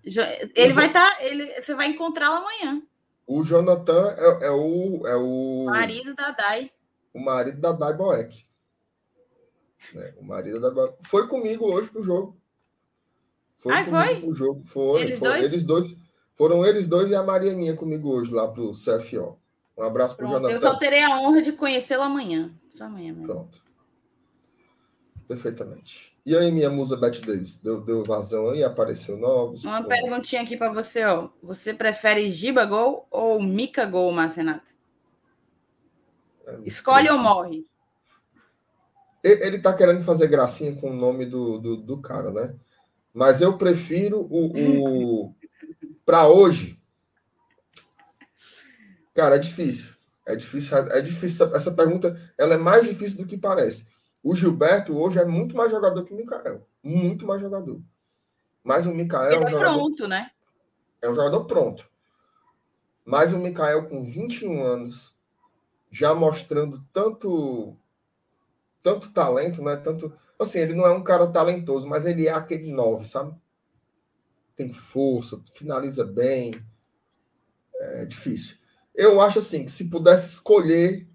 Ele vai estar. Tá, ele, você vai encontrá-lo amanhã. O Jonathan é, é, o, é o. Marido da Dai. O marido da Dai Boeck. Né? O marido da Dai Foi comigo hoje pro jogo. Foi Ai, foi? pro jogo. Foi. Eles, foi. Dois? eles dois? Foram eles dois e a Marianinha comigo hoje lá pro CFO. Um abraço pro Jonathan. Eu só terei a honra de conhecê-lo amanhã. Só amanhã mesmo. Pronto. Perfeitamente. E aí, minha musa Beth Davis? Deu, deu vazão aí? Apareceu novos? Uma perguntinha aqui para você, ó. Você prefere Giba Gol ou Mica Gol, Marcenato? É, Escolhe ou morre? Ele tá querendo fazer gracinha com o nome do, do, do cara, né? Mas eu prefiro o. o... *laughs* para hoje. Cara, é difícil. É difícil, é difícil. Essa pergunta ela é mais difícil do que parece. O Gilberto hoje é muito mais jogador que o Mikael. Muito mais jogador. Mas o Mikael. Ele é, um jogador, pronto, né? É um jogador pronto. Mas o Mikael, com 21 anos, já mostrando tanto tanto talento, né? Tanto. Assim, ele não é um cara talentoso, mas ele é aquele 9, sabe? Tem força, finaliza bem. É difícil. Eu acho assim que se pudesse escolher,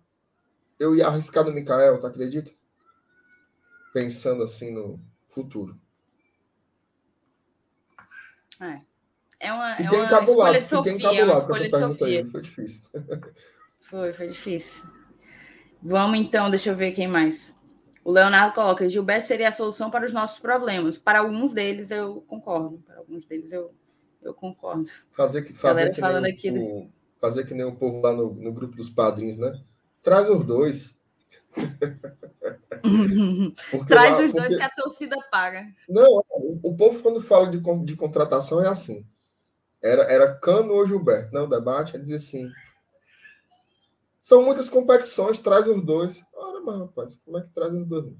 eu ia arriscar no Mikael, tá acredita? pensando assim no futuro. É. É uma, fiquei é uma escolha de Sofia, fiquei é encabulado com essa pergunta aí, foi difícil. *laughs* Foi, foi difícil. Vamos então, deixa eu ver quem mais. O Leonardo coloca: Gilberto seria a solução para os nossos problemas. Para alguns deles eu concordo. Para alguns deles eu, eu concordo. Fazer que, fazer que, nem aqui o, fazer que nem o povo lá no, no grupo dos padrinhos, né? Traz os dois. *laughs* Traz lá, os dois porque... que a torcida paga. Não, o, povo, quando fala de, de contratação, é assim. Era, era Cano ou Gilberto, né? O debate é dizer assim. São muitas competições, traz os dois. Ora, mas, rapaz, como é que traz os dois?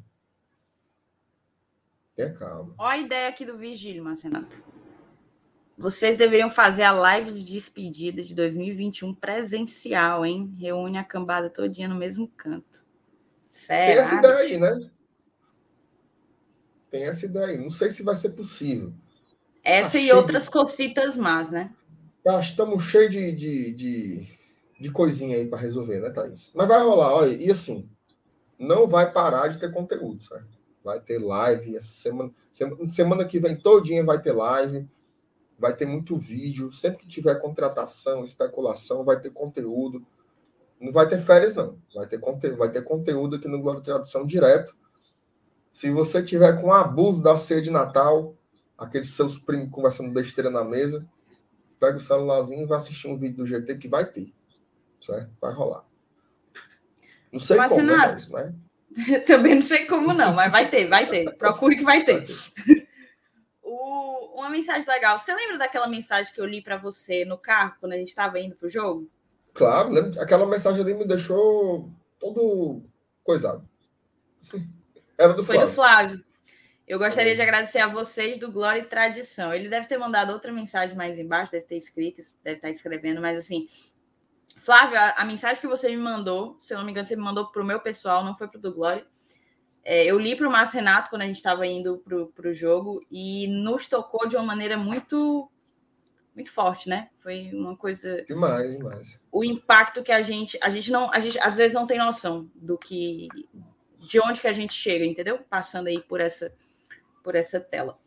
Tenha calma. Olha a ideia aqui do Vigílio, Marcenato. Vocês deveriam fazer a live de despedida de 2021 presencial, hein? Reúne a cambada todinha no mesmo canto. Será? Tem essa ideia aí, né? Tem essa ideia aí. Não sei se vai ser possível. Essa tá e outras de... cocitas más, né? Tá, estamos cheios de, de, de, de coisinha aí para resolver, né, Thaís? Mas vai rolar, olha, e assim, não vai parar de ter conteúdo, certo? Vai ter live essa semana. Semana, semana que vem todinha vai ter live. Vai ter muito vídeo. Sempre que tiver contratação, especulação, vai ter conteúdo. Não vai ter férias, não. Vai ter, conte... vai ter conteúdo aqui no Glória Tradução direto. Se você tiver com abuso da ceia de Natal, aqueles seus primos conversando besteira na mesa, pega o celularzinho e vai assistir um vídeo do GT que vai ter. Certo? Vai rolar. Não sei mas, como, né, mas... *laughs* Também não sei como não, mas vai ter, vai ter. Procure que vai ter. Vai ter. *laughs* o... Uma mensagem legal. Você lembra daquela mensagem que eu li para você no carro quando a gente estava indo pro jogo? Claro, lembra? aquela mensagem ali me deixou todo coisado. *laughs* Era do Foi Flávio. do Flávio. Eu gostaria de agradecer a vocês do Glória e Tradição. Ele deve ter mandado outra mensagem mais embaixo, deve ter escrito, deve estar escrevendo, mas assim, Flávio, a, a mensagem que você me mandou, se eu não me engano, você me mandou para o meu pessoal, não foi para o do Glória. É, eu li para o Márcio Renato quando a gente estava indo para o jogo e nos tocou de uma maneira muito muito forte, né? Foi uma coisa demais, demais. O impacto que a gente, a gente não, a gente às vezes não tem noção do que de onde que a gente chega, entendeu? Passando aí por essa por essa tela.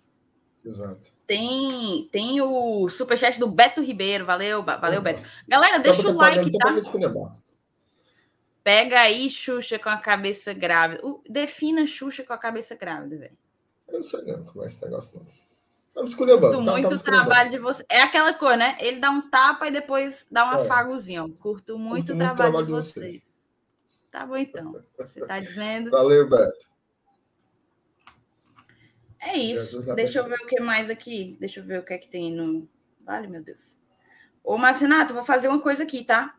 Exato. Tem, tem o superchat do Beto Ribeiro. Valeu, valeu, Beto. Galera, deixa o like, tá? Pega aí Xuxa com a cabeça grávida. defina Xuxa com a cabeça grávida, velho. Eu não sei não como é esse negócio, não. Estamos esculhambando. Curto tá, muito o trabalho de você. É aquela cor, né? Ele dá um tapa e depois dá um é. afagozinho. Curto muito o trabalho, trabalho, de vocês. vocês. Tá bom, então. Você está *laughs* dizendo. Valeu, Beto. É isso. Deixa eu ver o que mais aqui. Deixa eu ver o que é que tem no. Vale, meu Deus. Ô, Marcinato, vou fazer uma coisa aqui, tá?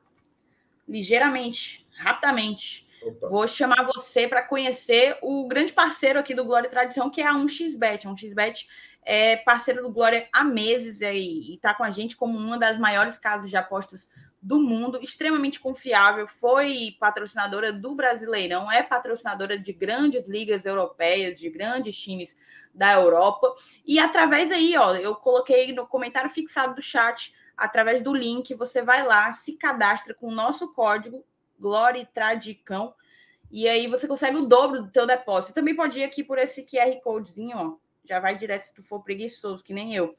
Ligeiramente, rapidamente. Opa. Vou chamar você para conhecer o grande parceiro aqui do Glória e Tradição, que é a 1xBet. A 1xBet é parceiro do Glória há meses aí, e está com a gente como uma das maiores casas de apostas do mundo, extremamente confiável, foi patrocinadora do Brasileirão, é patrocinadora de grandes ligas europeias, de grandes times da Europa. E através aí, ó, eu coloquei no comentário fixado do chat através do link. Você vai lá, se cadastra com o nosso código Glória Tradicão e aí você consegue o dobro do teu depósito. Você também pode ir aqui por esse QR Codezinho, ó. Já vai direto se tu for preguiçoso, que nem eu.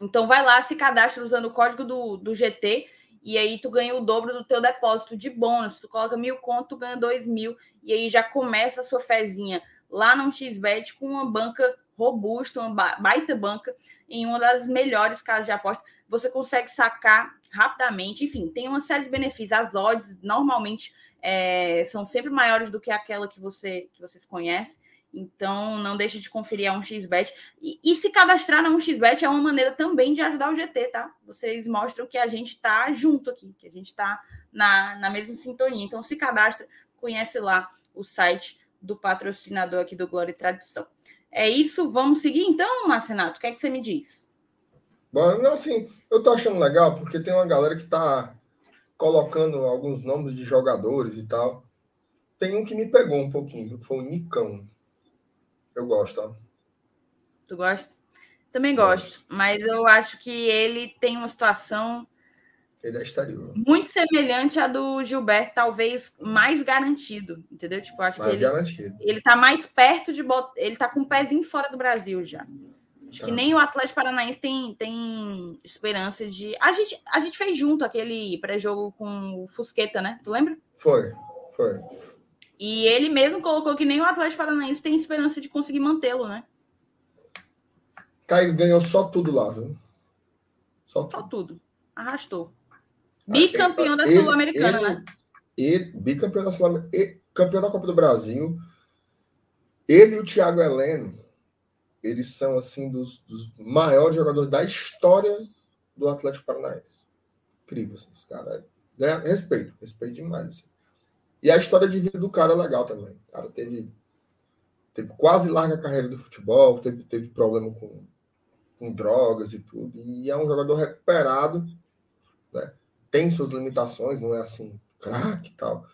Então vai lá, se cadastra usando o código do, do GT e aí tu ganha o dobro do teu depósito de bônus. Tu coloca mil conto, tu ganha dois mil e aí já começa a sua fezinha lá no XBET com uma banca robusta, uma baita banca em uma das melhores casas de aposta. Você consegue sacar rapidamente, enfim, tem uma série de benefícios. As odds normalmente é, são sempre maiores do que aquela que você que vocês conhecem. Então, não deixe de conferir a 1xBet. E, e, se cadastrar na 1xBet é uma maneira também de ajudar o GT, tá? Vocês mostram que a gente está junto aqui, que a gente está na, na mesma sintonia. Então, se cadastra, conhece lá o site do patrocinador aqui do Glória e Tradição. É isso, vamos seguir então, Marcenato? O que é que você me diz? Bom, não, assim, eu tô achando legal porque tem uma galera que tá colocando alguns nomes de jogadores e tal. Tem um que me pegou um pouquinho, que foi o Nicão. Eu gosto, ó. Tu gosta? Também gosto, mas eu acho que ele tem uma situação. Ele é exterior. Muito semelhante à do Gilberto, talvez mais garantido, entendeu? Tipo, acho mais que ele, garantido. ele tá mais perto de botar. Ele tá com o pezinho fora do Brasil já. Acho que tá. nem o Atlético Paranaense tem, tem esperança de. A gente, a gente fez junto aquele pré-jogo com o Fusqueta, né? Tu lembra? Foi, foi. E ele mesmo colocou que nem o Atlético Paranaense tem esperança de conseguir mantê-lo, né? Caís ganhou só tudo lá, viu? Só tudo. Só tudo. Arrastou. Ah, bicampeão ah, da Sul-Americana, né? Ele, bicampeão da Sul-Americana, campeão da Copa do Brasil. Ele e o Thiago Heleno eles são assim dos, dos, maiores jogadores da história do Atlético Paranaense. Incrível, assim, esse cara. Né? Respeito, respeito demais. Assim. E a história de vida do cara é legal também. O cara teve, teve quase larga carreira do futebol, teve, teve problema com, com drogas e tudo. E é um jogador recuperado, né? tem suas limitações, não é assim, craque e tal.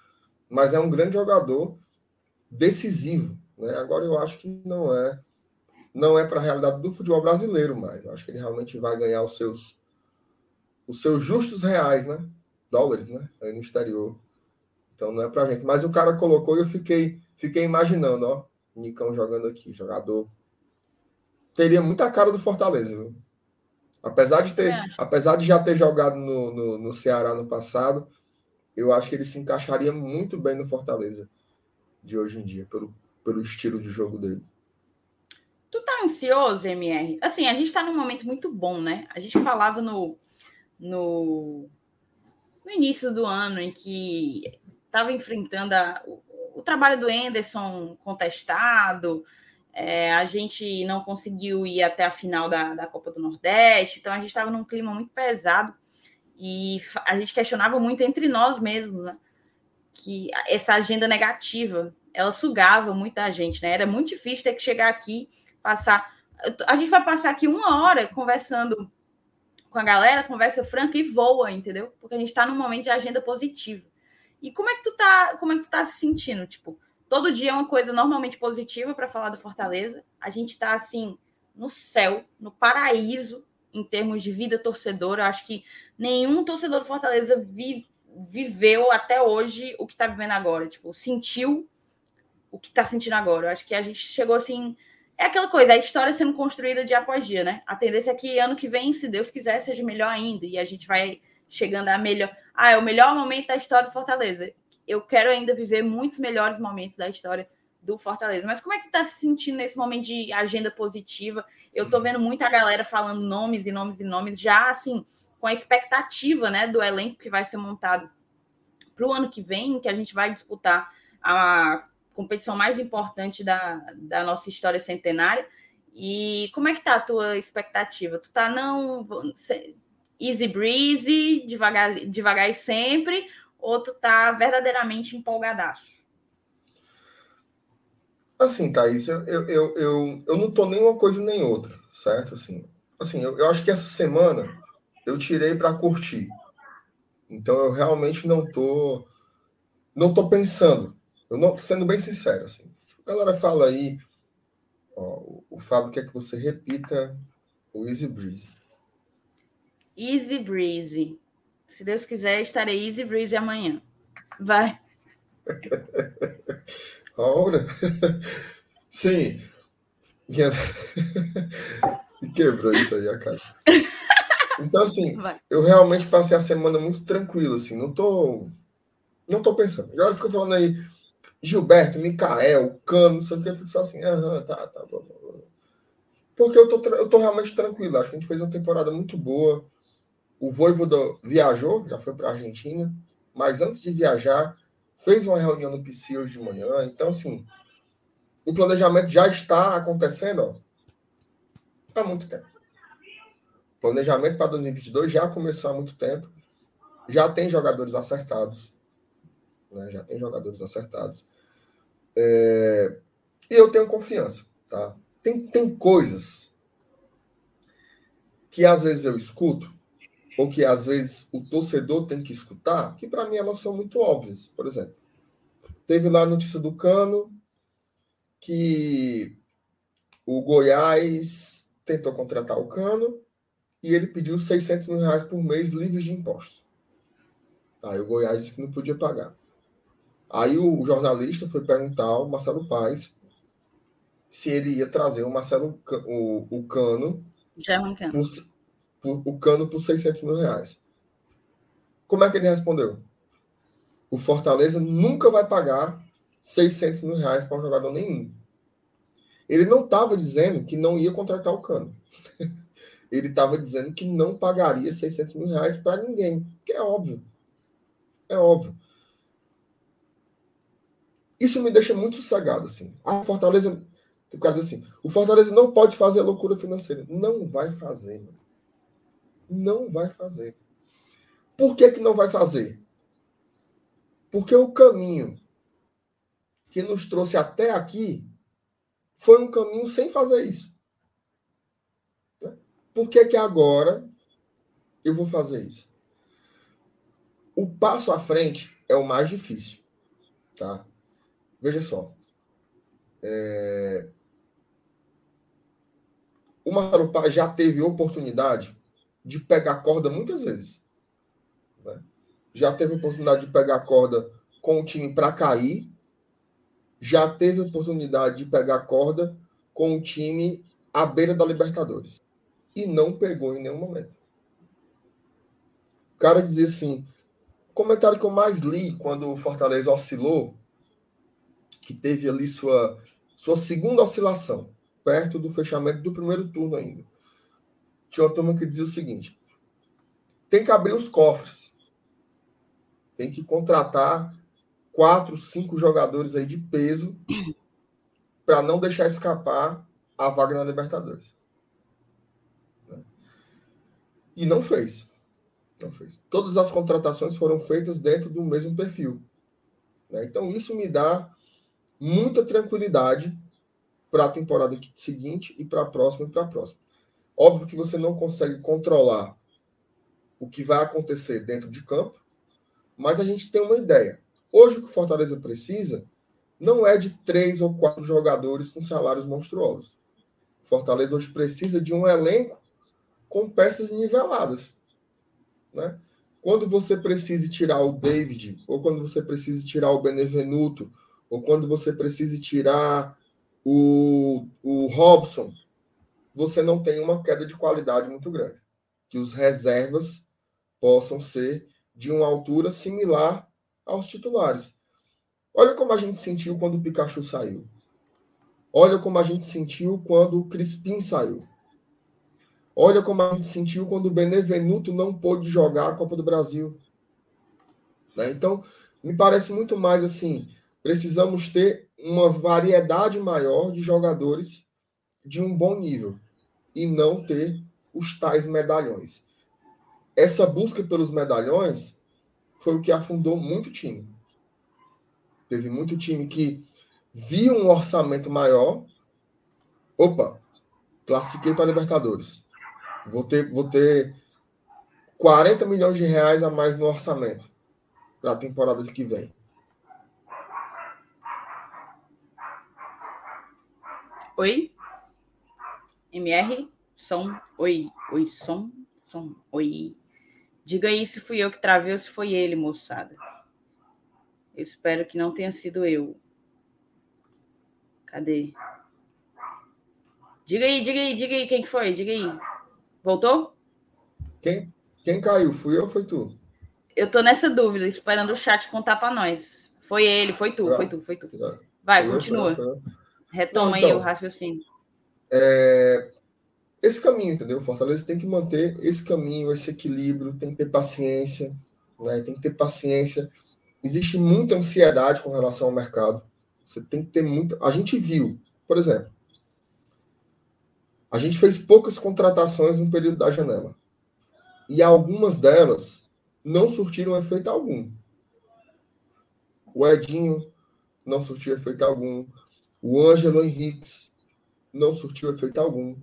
Mas é um grande jogador decisivo. Né? Agora eu acho que não é não é para a realidade do futebol brasileiro mais. Eu acho que ele realmente vai ganhar os seus os seus justos reais, né? Dólares, né? Aí no exterior. Então não é para gente. Mas o cara colocou e eu fiquei fiquei imaginando, ó, Nicão jogando aqui, jogador. Teria muita cara do Fortaleza, viu? Apesar de ter, apesar de já ter jogado no, no, no Ceará no passado, eu acho que ele se encaixaria muito bem no Fortaleza de hoje em dia, pelo, pelo estilo de jogo dele. Tu tá ansioso, MR? Assim, a gente tá num momento muito bom, né? A gente falava no, no, no início do ano em que estava enfrentando a, o, o, trabalho do Enderson contestado, é, a gente não conseguiu ir até a final da, da Copa do Nordeste, então a gente estava num clima muito pesado e a gente questionava muito entre nós mesmos, né? Que essa agenda negativa ela sugava muita gente, né? Era muito difícil ter que chegar aqui passar. A gente vai passar aqui uma hora conversando com a galera, conversa franca e voa, entendeu? Porque a gente está num momento de agenda positiva. E como é que tu tá, como é que tu tá se sentindo? Tipo, todo dia é uma coisa normalmente positiva para falar do Fortaleza. A gente está assim no céu, no paraíso em termos de vida torcedora. Eu acho que nenhum torcedor do Fortaleza vi, viveu até hoje o que está vivendo agora, tipo, sentiu o que está sentindo agora. Eu acho que a gente chegou assim é aquela coisa, a história sendo construída dia após dia, né? A tendência é que ano que vem, se Deus quiser, seja melhor ainda. E a gente vai chegando a melhor. Ah, é o melhor momento da história do Fortaleza. Eu quero ainda viver muitos melhores momentos da história do Fortaleza. Mas como é que tá se sentindo nesse momento de agenda positiva? Eu tô vendo muita galera falando nomes e nomes e nomes, já assim, com a expectativa, né, do elenco que vai ser montado para o ano que vem, que a gente vai disputar a competição mais importante da, da nossa história centenária. E como é que tá a tua expectativa? Tu tá não easy breezy, devagar, devagar e sempre, ou tu tá verdadeiramente empolgadaço? Assim, Thaís, eu, eu, eu, eu não tô nem uma coisa nem outra, certo? Assim, assim eu, eu acho que essa semana eu tirei para curtir. Então eu realmente não tô não tô pensando eu não, sendo bem sincero, assim, a galera fala aí, ó, o Fábio quer que você repita o Easy Breezy. Easy breezy. Se Deus quiser, estarei easy breezy amanhã. Vai. *laughs* Ora. Sim. *laughs* Quebrou isso aí, a cara. Então, assim, Vai. eu realmente passei a semana muito tranquilo, assim. Não tô. Não tô pensando. Agora fica falando aí, Gilberto, Micael, Cano, não sei o que, eu fico só assim, aham, tá, tá bom. Porque eu tô, eu tô realmente tranquilo. Acho que a gente fez uma temporada muito boa. O Voivoda viajou, já foi para a Argentina, mas antes de viajar, fez uma reunião no hoje de manhã. Então, assim, o planejamento já está acontecendo ó, há muito tempo. O planejamento para 2022 já começou há muito tempo. Já tem jogadores acertados. Né? Já tem jogadores acertados. É... E eu tenho confiança. Tá? Tem, tem coisas que às vezes eu escuto ou que às vezes o torcedor tem que escutar, que para mim elas são muito óbvias. Por exemplo, teve lá a notícia do Cano que o Goiás tentou contratar o Cano e ele pediu 600 mil reais por mês livres de impostos. Aí o Goiás disse que não podia pagar. Aí o jornalista foi perguntar ao Marcelo Paes se ele ia trazer o Marcelo o, o Cano, Já é Cano. Por, o cano por 600 mil reais. Como é que ele respondeu? O Fortaleza nunca vai pagar 600 mil reais para um jogador nenhum. Ele não estava dizendo que não ia contratar o Cano. *laughs* Ele estava dizendo que não pagaria 600 mil reais para ninguém, que é óbvio. É óbvio. Isso me deixa muito sossegado, assim. A Fortaleza, o cara diz assim, o Fortaleza não pode fazer loucura financeira. Não vai fazer, mano. Não vai fazer. Por que, que não vai fazer? Porque o caminho que nos trouxe até aqui foi um caminho sem fazer isso. Né? Por que, que agora eu vou fazer isso? O passo à frente é o mais difícil. Tá? Veja só. É... O Paz já teve oportunidade de pegar corda muitas vezes. Né? Já teve oportunidade de pegar corda com o time para cair. Já teve oportunidade de pegar corda com o time à beira da Libertadores. E não pegou em nenhum momento. O cara dizia assim: comentário que eu mais li quando o Fortaleza oscilou, que teve ali sua, sua segunda oscilação, perto do fechamento do primeiro turno ainda tinha uma turma que dizia o seguinte: tem que abrir os cofres, tem que contratar quatro, cinco jogadores aí de peso para não deixar escapar a vaga na Libertadores. Né? E não fez. Não fez. Todas as contratações foram feitas dentro do mesmo perfil. Né? Então, isso me dá muita tranquilidade para a temporada seguinte e para a próxima e para a próxima. Óbvio que você não consegue controlar o que vai acontecer dentro de campo, mas a gente tem uma ideia. Hoje o que o Fortaleza precisa não é de três ou quatro jogadores com salários monstruosos. O Fortaleza hoje precisa de um elenco com peças niveladas. Né? Quando você precisa tirar o David, ou quando você precisa tirar o Benevenuto, ou quando você precisa tirar o, o Robson, você não tem uma queda de qualidade muito grande. Que os reservas possam ser de uma altura similar aos titulares. Olha como a gente sentiu quando o Pikachu saiu. Olha como a gente sentiu quando o Crispim saiu. Olha como a gente sentiu quando o Benevenuto não pôde jogar a Copa do Brasil. Né? Então, me parece muito mais assim: precisamos ter uma variedade maior de jogadores de um bom nível e não ter os tais medalhões. Essa busca pelos medalhões foi o que afundou muito time. Teve muito time que via um orçamento maior. Opa, classifiquei para Libertadores. Vou ter, vou ter 40 milhões de reais a mais no orçamento para a temporada que vem. Oi? MR, som, oi, oi, som, Robson. Oi. Diga aí se fui eu que travei ou se foi ele, moçada. Eu espero que não tenha sido eu. Cadê? Diga aí, diga aí, diga aí quem que foi, diga aí. Voltou? Quem, quem caiu? Fui eu ou foi tu? Eu tô nessa dúvida, esperando o chat contar para nós. Foi ele, foi tu, foi tu, foi tu. Vai, foi continua. Retoma então, aí o raciocínio. É, esse caminho, entendeu? O Fortaleza tem que manter esse caminho, esse equilíbrio, tem que ter paciência, né? Tem que ter paciência. Existe muita ansiedade com relação ao mercado. Você tem que ter muita. A gente viu, por exemplo, a gente fez poucas contratações no período da janela. E algumas delas não surtiram efeito algum. O Edinho não surtiu efeito algum. O Ângelo Henriques não surtiu efeito algum.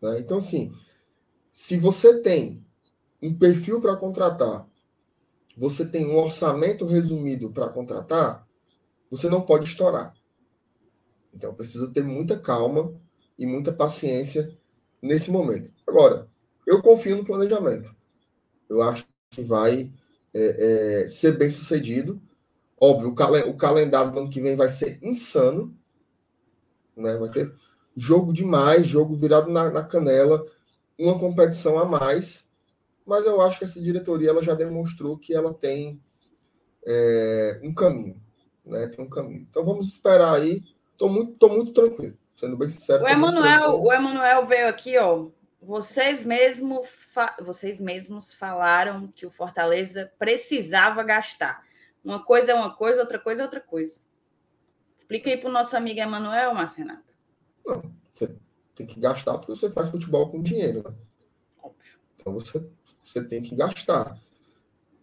Né? Então, assim, se você tem um perfil para contratar, você tem um orçamento resumido para contratar, você não pode estourar. Então, precisa ter muita calma e muita paciência nesse momento. Agora, eu confio no planejamento. Eu acho que vai é, é, ser bem sucedido. Óbvio, o, cal o calendário do ano que vem vai ser insano. Né? Vai ter jogo demais, jogo virado na, na canela, uma competição a mais. Mas eu acho que essa diretoria ela já demonstrou que ela tem é, um caminho. Né? Tem um caminho. Então vamos esperar aí. Estou muito, tô muito tranquilo, sendo bem sincero. O Emanuel, o Emanuel veio aqui, ó. Vocês, mesmo vocês mesmos falaram que o Fortaleza precisava gastar. Uma coisa é uma coisa, outra coisa é outra coisa. Explica aí para o nosso amigo Emanuel, Marcenato. Não, você tem que gastar porque você faz futebol com dinheiro, né? Óbvio. Então você, você tem que gastar.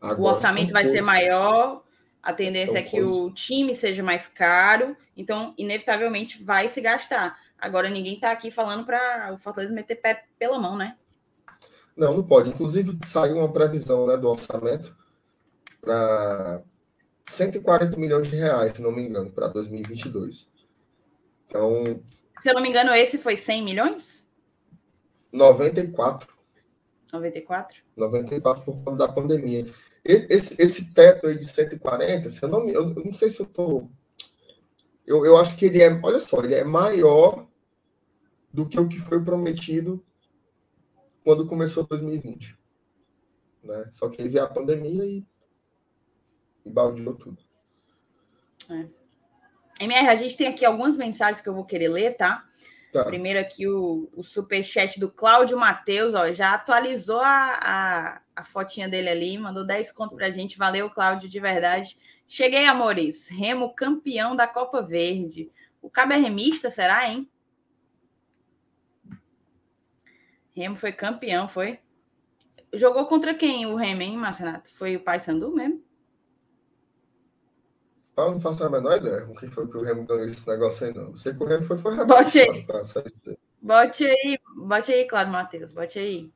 Agora, o orçamento vai ser maior, a tendência é que coisas... o time seja mais caro, então, inevitavelmente, vai se gastar. Agora, ninguém está aqui falando para o Fortaleza meter pé pela mão, né? Não, não pode. Inclusive, saiu uma previsão né, do orçamento para 140 milhões de reais, se não me engano, para 2022. Então, se eu não me engano, esse foi 100 milhões? 94. 94? 94 por conta da pandemia. Esse, esse teto aí de 140, se eu, não, eu não sei se eu tô. Eu, eu acho que ele é, olha só, ele é maior do que o que foi prometido quando começou 2020. Né? Só que aí veio a pandemia e, e baldeou tudo. É. MR, a gente tem aqui algumas mensagens que eu vou querer ler, tá? tá. Primeiro aqui o, o superchat do Cláudio Matheus, ó, já atualizou a, a, a, fotinha dele ali, mandou 10 conto pra gente. Valeu, Cláudio, de verdade. Cheguei, amores. Remo campeão da Copa Verde. O Cabo é remista, será, hein? Remo foi campeão, foi? Jogou contra quem o Remo, hein, Marcenato? Foi o Pai Sandu mesmo? Eu não faço a menor ideia com quem foi que o Remo ganhou esse negócio aí, não. sei que o Remo foi, foi Bote aí. Bote aí, bote aí, claro, Matheus, bote aí.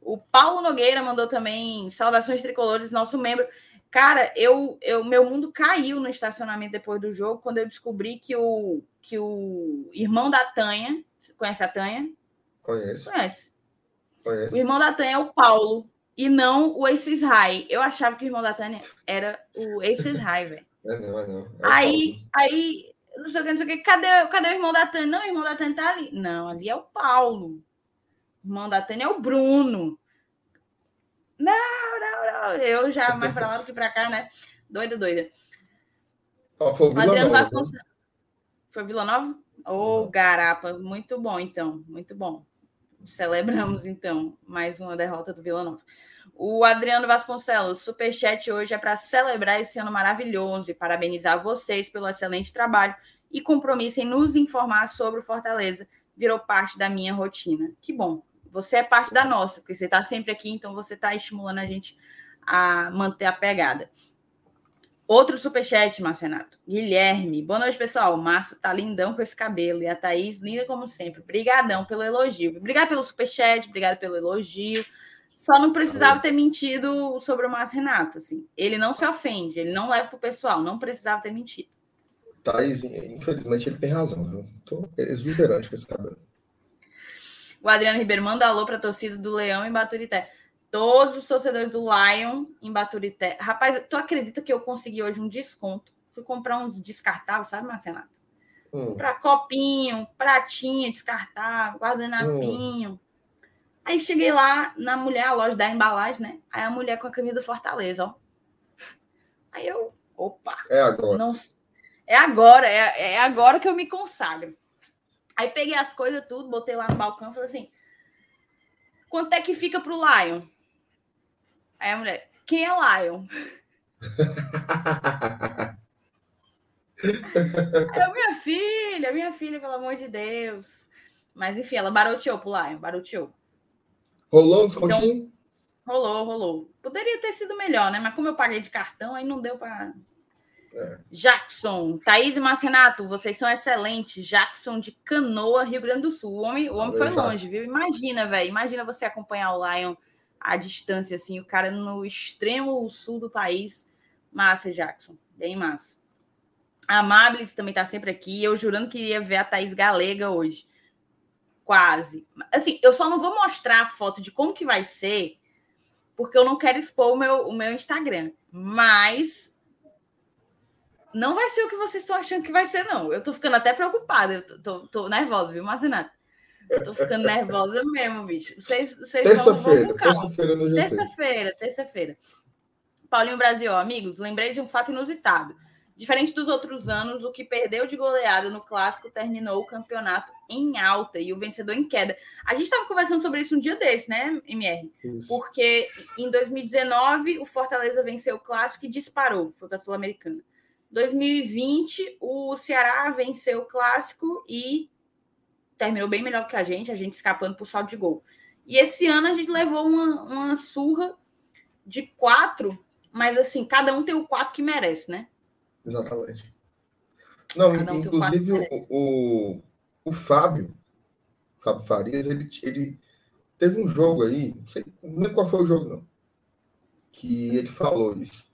O Paulo Nogueira mandou também saudações tricolores, nosso membro. Cara, eu, eu, meu mundo caiu no estacionamento depois do jogo quando eu descobri que o, que o irmão da Tanha, conhece a Tanha? Conheço. Conhece. Conheço. O irmão da Tanha é o Paulo e não o Aces High. Eu achava que o irmão da Tânia era o Aces High, velho. É não, é não. É aí, aí, não sei o que, não sei o que, cadê, cadê o irmão da Tânia? Não, o irmão da Tânia tá ali. Não, ali é o Paulo. O irmão da Tânia é o Bruno. Não, não, não. Eu já mais pra lá do que pra cá, né? Doida, doida. Ó, foi o Vila Adriano Nova. Vasconcelos. Foi Vila Nova? Ô, oh, garapa, muito bom, então, muito bom. Celebramos, então, mais uma derrota do Vila Nova. O Adriano Vasconcelos, superchat hoje é para celebrar esse ano maravilhoso e parabenizar vocês pelo excelente trabalho e compromisso em nos informar sobre o Fortaleza. Virou parte da minha rotina. Que bom. Você é parte da nossa, porque você está sempre aqui, então você está estimulando a gente a manter a pegada. Outro superchat, Marcenato. Guilherme. Boa noite, pessoal. O Márcio tá lindão com esse cabelo. E a Thaís, linda como sempre. Obrigadão pelo elogio. Obrigado pelo superchat, obrigado pelo elogio. Só não precisava ter mentido sobre o Márcio Renato, assim. Ele não se ofende, ele não leva pro pessoal, não precisava ter mentido. Thaís, infelizmente ele tem razão, viu? Tô exuberante com esse cabelo. O Adriano Ribeiro manda alô para a torcida do Leão em Baturité. Todos os torcedores do Lion em Baturité. Rapaz, tu acredita que eu consegui hoje um desconto? Fui comprar uns descartáveis, sabe, Marcenato? Hum. Para copinho, pratinha descartável, guardanapinho. Hum. Aí cheguei lá na mulher, a loja da embalagem, né? Aí a mulher com a camisa do Fortaleza, ó. Aí eu, opa. É agora. Não, é agora, é, é agora que eu me consagro. Aí peguei as coisas tudo, botei lá no balcão e falei assim: quanto é que fica pro Lion? Aí a mulher, quem é Lion? Aí *laughs* minha filha, minha filha, pelo amor de Deus. Mas enfim, ela baroteou pro Lion, baroteou. Rolou um descontinho? Então, rolou, rolou. Poderia ter sido melhor, né? Mas como eu paguei de cartão, aí não deu para. É. Jackson, Thaís e Marcenato, vocês são excelentes. Jackson de Canoa, Rio Grande do Sul. O homem, o homem foi longe, viu? Imagina, velho. Imagina você acompanhar o Lion à distância, assim, o cara no extremo sul do país. Massa, Jackson. Bem massa. A Mabilis também tá sempre aqui. Eu jurando que iria ver a Thaís Galega hoje. Quase. Assim, eu só não vou mostrar a foto de como que vai ser, porque eu não quero expor o meu, o meu Instagram. Mas não vai ser o que vocês estão achando que vai ser, não. Eu tô ficando até preocupada. Eu tô, tô, tô nervosa, viu, Marcenato? Eu tô ficando nervosa mesmo, bicho. Vocês, vocês terça-feira, terça-feira no Terça-feira, terça-feira. Paulinho Brasil, amigos, lembrei de um fato inusitado. Diferente dos outros anos, o que perdeu de goleada no clássico terminou o campeonato em alta e o vencedor em queda. A gente estava conversando sobre isso um dia desse, né, MR? Isso. Porque em 2019 o Fortaleza venceu o clássico e disparou, foi para a Sul-Americana. 2020 o Ceará venceu o clássico e terminou bem melhor que a gente, a gente escapando por saldo de gol. E esse ano a gente levou uma, uma surra de quatro, mas assim, cada um tem o quatro que merece, né? Exatamente. Não, um inclusive o, o, o Fábio, Fábio Farias, ele, ele teve um jogo aí, não sei nem qual foi o jogo, não, que ele falou isso.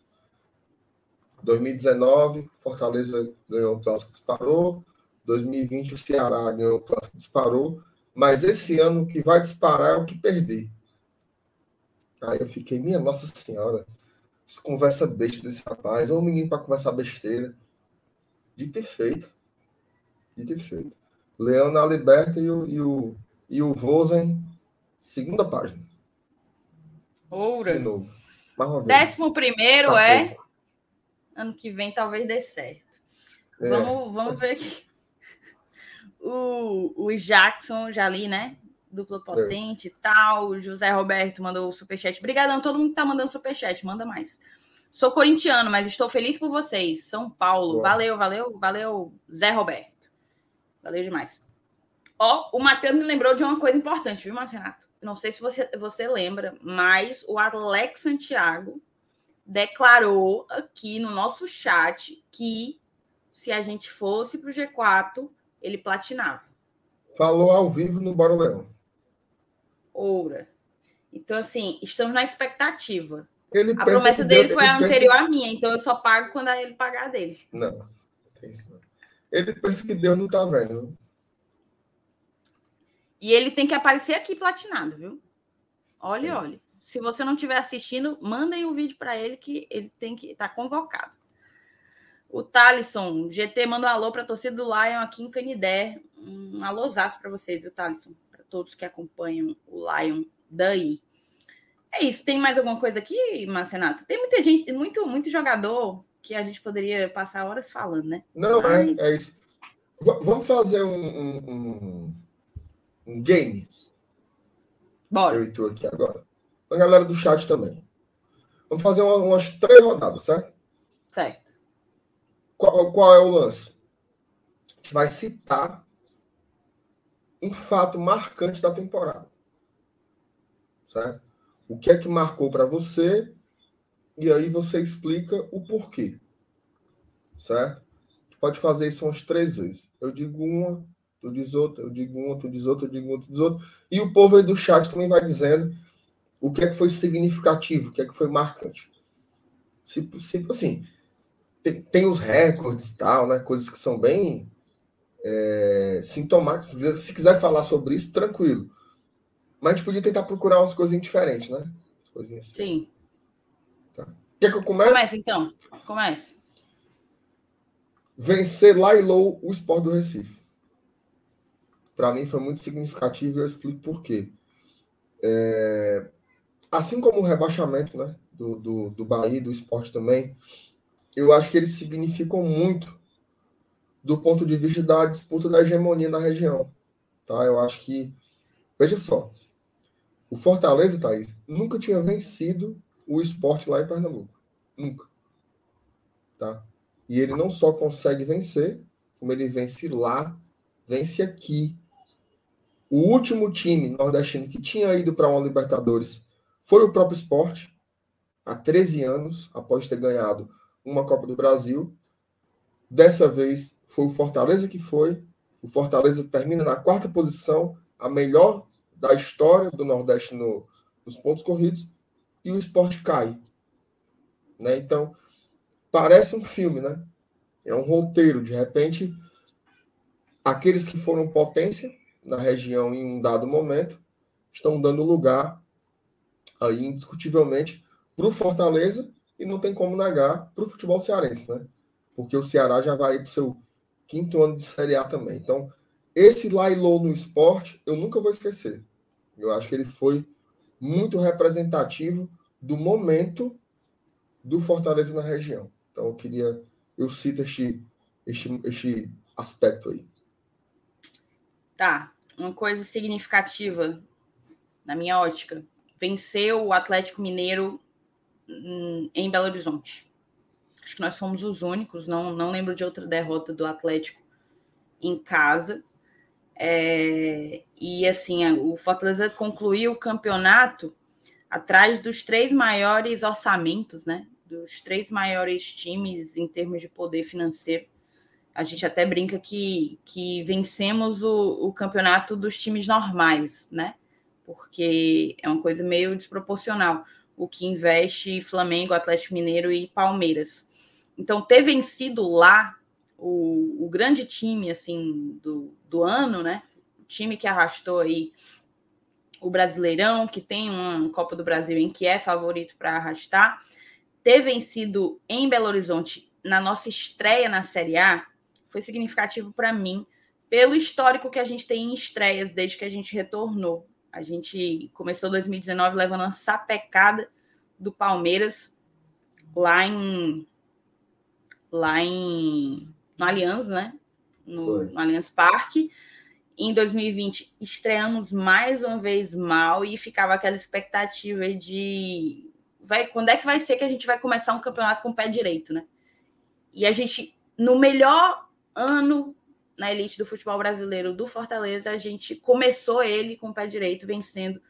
2019, Fortaleza ganhou o clássico disparou. 2020, o Ceará ganhou o clássico disparou. Mas esse ano o que vai disparar é o que perder. Aí eu fiquei, minha Nossa Senhora, conversa besta desse rapaz, é um menino para conversar besteira. De ter feito. De ter feito. Leão na Liberta e o, e o, e o Vozen, segunda página. Oura. De novo. Décimo primeiro tá é. Pouco. Ano que vem talvez dê certo. É. Vamos, vamos ver aqui. O, o Jackson, já li, né? dupla potente e tal. O José Roberto mandou o superchat. Obrigadão, todo mundo que tá mandando superchat, manda mais. Sou corintiano, mas estou feliz por vocês. São Paulo. Valeu, valeu, valeu, Zé Roberto. Valeu demais. Ó, o Matheus me lembrou de uma coisa importante, viu, Marcenato? Não sei se você, você lembra, mas o Alex Santiago declarou aqui no nosso chat que se a gente fosse para o G4, ele platinava. Falou ao vivo no Bora Leão. Oura. Então, assim, estamos na expectativa. Ele a promessa dele foi a anterior pensa... à minha, então eu só pago quando ele pagar dele. Não, tem isso não. Ele pensa que Deus não tá vendo. E ele tem que aparecer aqui platinado, viu? Olha, é. olha. Se você não estiver assistindo, mandem o um vídeo para ele que ele tem que estar tá convocado. O Thalisson, GT manda um alô para a torcida do Lion aqui em Canidé. Um alôzaço para você, viu, Thalisson? todos que acompanham o Lion daí. É isso. Tem mais alguma coisa aqui, Marcenato? Tem muita gente, muito, muito jogador que a gente poderia passar horas falando, né? Não, é, Mas... é, é, isso. V vamos fazer um, um, um, game. Bora. Eu estou aqui agora. A galera do chat também. Vamos fazer uma, umas três rodadas, certo? Certo. Qual, qual é o lance? Vai citar um fato marcante da temporada. Certo? O que é que marcou para você? E aí você explica o porquê. Certo? Pode fazer isso umas três vezes. Eu digo uma, tu diz outra, eu digo uma, tu diz outra, eu digo outra, tu diz outra. E o povo aí do chat também vai dizendo o que é que foi significativo, o que é que foi marcante. Se, assim, tem, tem os recordes e tal, né? Coisas que são bem é, sintomáticos. Se quiser falar sobre isso, tranquilo. Mas a gente podia tentar procurar umas coisinhas diferentes, né? coisinhas assim. Sim. Tá. Quer que eu comece? Comece, então. Comece. Vencer lá e low o Sport do Recife. Para mim foi muito significativo e eu explico por quê. É... Assim como o rebaixamento né, do, do, do Bahia do esporte também, eu acho que eles significam muito do ponto de vista da disputa da hegemonia na região. Tá? Eu acho que, veja só, o Fortaleza, Thaís, nunca tinha vencido o esporte lá em Pernambuco. Nunca. Tá? E ele não só consegue vencer, como ele vence lá, vence aqui. O último time nordestino que tinha ido para uma Libertadores foi o próprio esporte, há 13 anos, após ter ganhado uma Copa do Brasil. Dessa vez foi o Fortaleza que foi. O Fortaleza termina na quarta posição, a melhor da história do Nordeste no, nos pontos corridos, e o esporte cai. Né? Então, parece um filme, né? É um roteiro. De repente, aqueles que foram potência na região em um dado momento estão dando lugar, aí, indiscutivelmente, para o Fortaleza e não tem como negar para o futebol cearense, né? Porque o Ceará já vai para o seu quinto ano de Série A também. Então, esse Lailô no esporte, eu nunca vou esquecer. Eu acho que ele foi muito representativo do momento do Fortaleza na região. Então, eu queria, eu cito este, este, este aspecto aí. Tá, uma coisa significativa, na minha ótica, venceu o Atlético Mineiro em Belo Horizonte. Acho que nós fomos os únicos, não, não lembro de outra derrota do Atlético em casa. É, e assim, o Fortaleza concluiu o campeonato atrás dos três maiores orçamentos, né? Dos três maiores times em termos de poder financeiro. A gente até brinca que, que vencemos o, o campeonato dos times normais, né? Porque é uma coisa meio desproporcional o que investe Flamengo, Atlético Mineiro e Palmeiras. Então, ter vencido lá o, o grande time assim do, do ano, né? O time que arrastou aí o Brasileirão, que tem uma Copa do Brasil em que é favorito para arrastar, ter vencido em Belo Horizonte na nossa estreia na Série A foi significativo para mim, pelo histórico que a gente tem em estreias desde que a gente retornou. A gente começou 2019 levando uma sapecada do Palmeiras lá em lá em no Allianz, né? No, no Allianz Parque. Em 2020 estreamos mais uma vez mal e ficava aquela expectativa de vai quando é que vai ser que a gente vai começar um campeonato com o pé direito, né? E a gente no melhor ano na elite do futebol brasileiro do Fortaleza, a gente começou ele com o pé direito, vencendo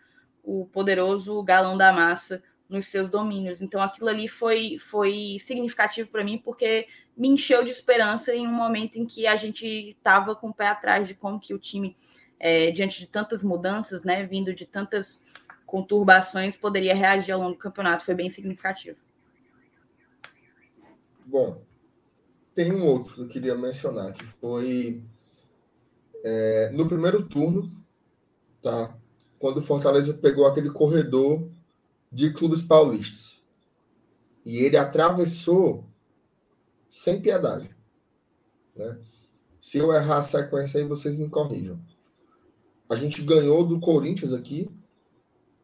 o poderoso galão da massa nos seus domínios. Então aquilo ali foi, foi significativo para mim, porque me encheu de esperança em um momento em que a gente estava com o pé atrás de como que o time, é, diante de tantas mudanças, né, vindo de tantas conturbações, poderia reagir ao longo do campeonato. Foi bem significativo. Bom, tem um outro que eu queria mencionar, que foi é, no primeiro turno, tá? Quando o Fortaleza pegou aquele corredor de clubes paulistas. E ele atravessou sem piedade. Né? Se eu errar a sequência aí, vocês me corrijam. A gente ganhou do Corinthians aqui,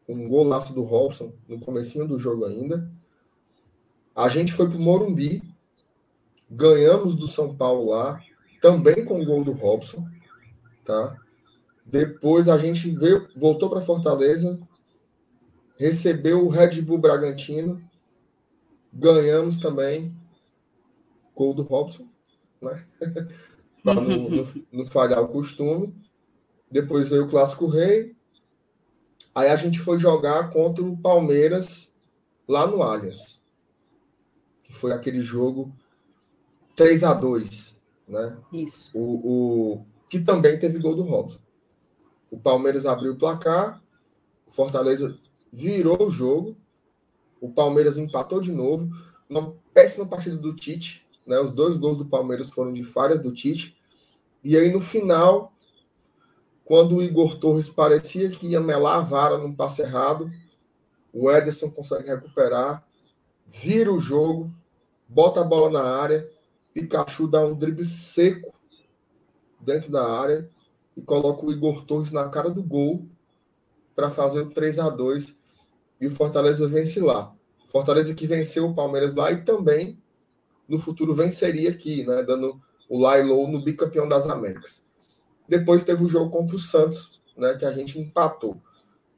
um golaço do Robson no comecinho do jogo ainda. A gente foi para o Morumbi, Ganhamos do São Paulo lá, também com o gol do Robson, tá? Depois a gente veio, voltou para Fortaleza, recebeu o Red Bull Bragantino, ganhamos também, gol do Robson, né? *laughs* para não, não, não falhar o costume. Depois veio o Clássico Rei. Aí a gente foi jogar contra o Palmeiras lá no Allianz. Que foi aquele jogo 3 a 2 né? Isso. O, o, que também teve gol do Robson. O Palmeiras abriu o placar, o Fortaleza virou o jogo, o Palmeiras empatou de novo. Uma péssima partida do Tite, né? Os dois gols do Palmeiras foram de falhas do Tite. E aí no final, Quando o Igor Torres parecia que ia melar a vara num passe errado, o Ederson consegue recuperar, vira o jogo, bota a bola na área, Pikachu dá um drible seco dentro da área e coloca o Igor Torres na cara do gol para fazer o 3 a 2 e o Fortaleza vence lá. Fortaleza que venceu o Palmeiras lá e também no futuro venceria aqui, né, dando o Lailo no bicampeão das Américas. Depois teve o jogo contra o Santos, né, que a gente empatou.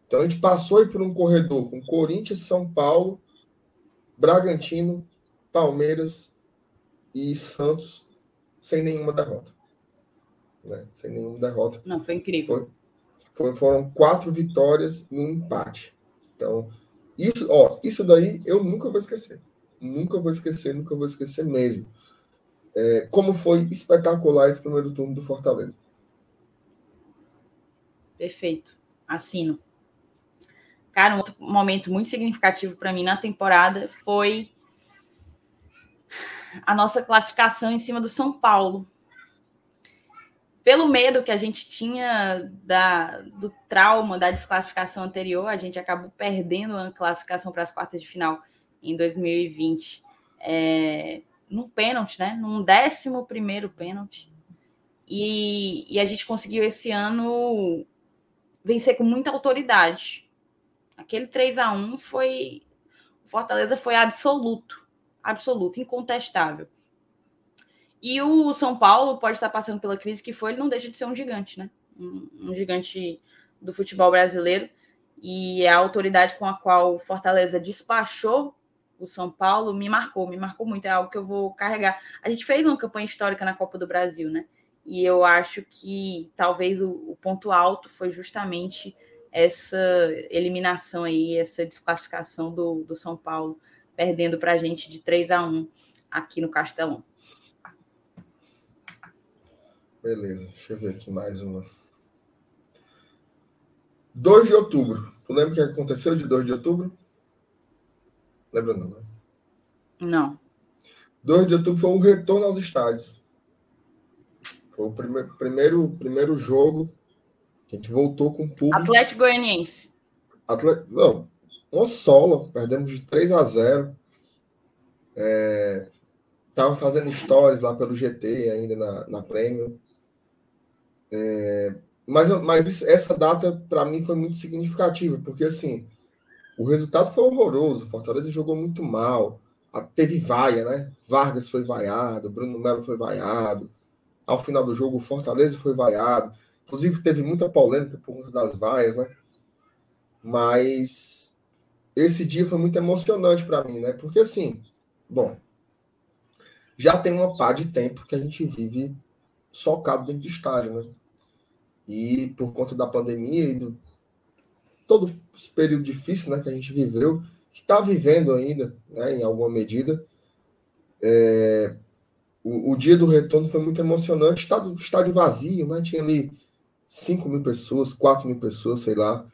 Então a gente passou aí por um corredor com Corinthians, São Paulo, Bragantino, Palmeiras e Santos sem nenhuma derrota. Né? Sem nenhuma derrota. Não, foi incrível. Foi, foi, foram quatro vitórias e um empate. Então, isso, ó, isso daí eu nunca vou esquecer. Nunca vou esquecer, nunca vou esquecer mesmo. É, como foi espetacular esse primeiro turno do Fortaleza. Perfeito. Assino. Cara, um outro momento muito significativo para mim na temporada foi a nossa classificação em cima do São Paulo. Pelo medo que a gente tinha da, do trauma da desclassificação anterior, a gente acabou perdendo a classificação para as quartas de final em 2020. É, num pênalti, né? Num décimo primeiro pênalti. E, e a gente conseguiu esse ano vencer com muita autoridade. Aquele 3 a 1 foi. Fortaleza foi absoluto, absoluto, incontestável. E o São Paulo pode estar passando pela crise que foi, ele não deixa de ser um gigante, né? Um, um gigante do futebol brasileiro. E a autoridade com a qual o Fortaleza despachou o São Paulo me marcou, me marcou muito, é algo que eu vou carregar. A gente fez uma campanha histórica na Copa do Brasil, né? E eu acho que talvez o, o ponto alto foi justamente essa eliminação aí, essa desclassificação do, do São Paulo, perdendo para a gente de 3 a 1 aqui no Castelão. Beleza, deixa eu ver aqui mais uma. 2 de outubro. Tu lembra o que aconteceu de 2 de outubro? Lembra não, né? Não. 2 de outubro foi um retorno aos estádios. Foi o primeiro, primeiro, primeiro jogo que a gente voltou com o público. Atlético Goianiense. Atlético, não, uma solo, perdemos de 3 a 0. É, tava fazendo stories lá pelo GT ainda na, na Premium. É, mas, mas essa data para mim foi muito significativa, porque assim, o resultado foi horroroso. Fortaleza jogou muito mal. Teve vaia, né? Vargas foi vaiado, Bruno Melo foi vaiado, ao final do jogo, o Fortaleza foi vaiado. Inclusive, teve muita polêmica por conta das vaias, né? Mas esse dia foi muito emocionante para mim, né? Porque, assim, bom, já tem uma pá de tempo que a gente vive socado dentro de estádio, né? E por conta da pandemia e do todo esse período difícil né, que a gente viveu, que está vivendo ainda, né, em alguma medida, é, o, o, dia do retorno foi muito emocionante. Estádio, estádio vazio, né? Tinha ali 5 mil pessoas, 4 mil pessoas, sei lá.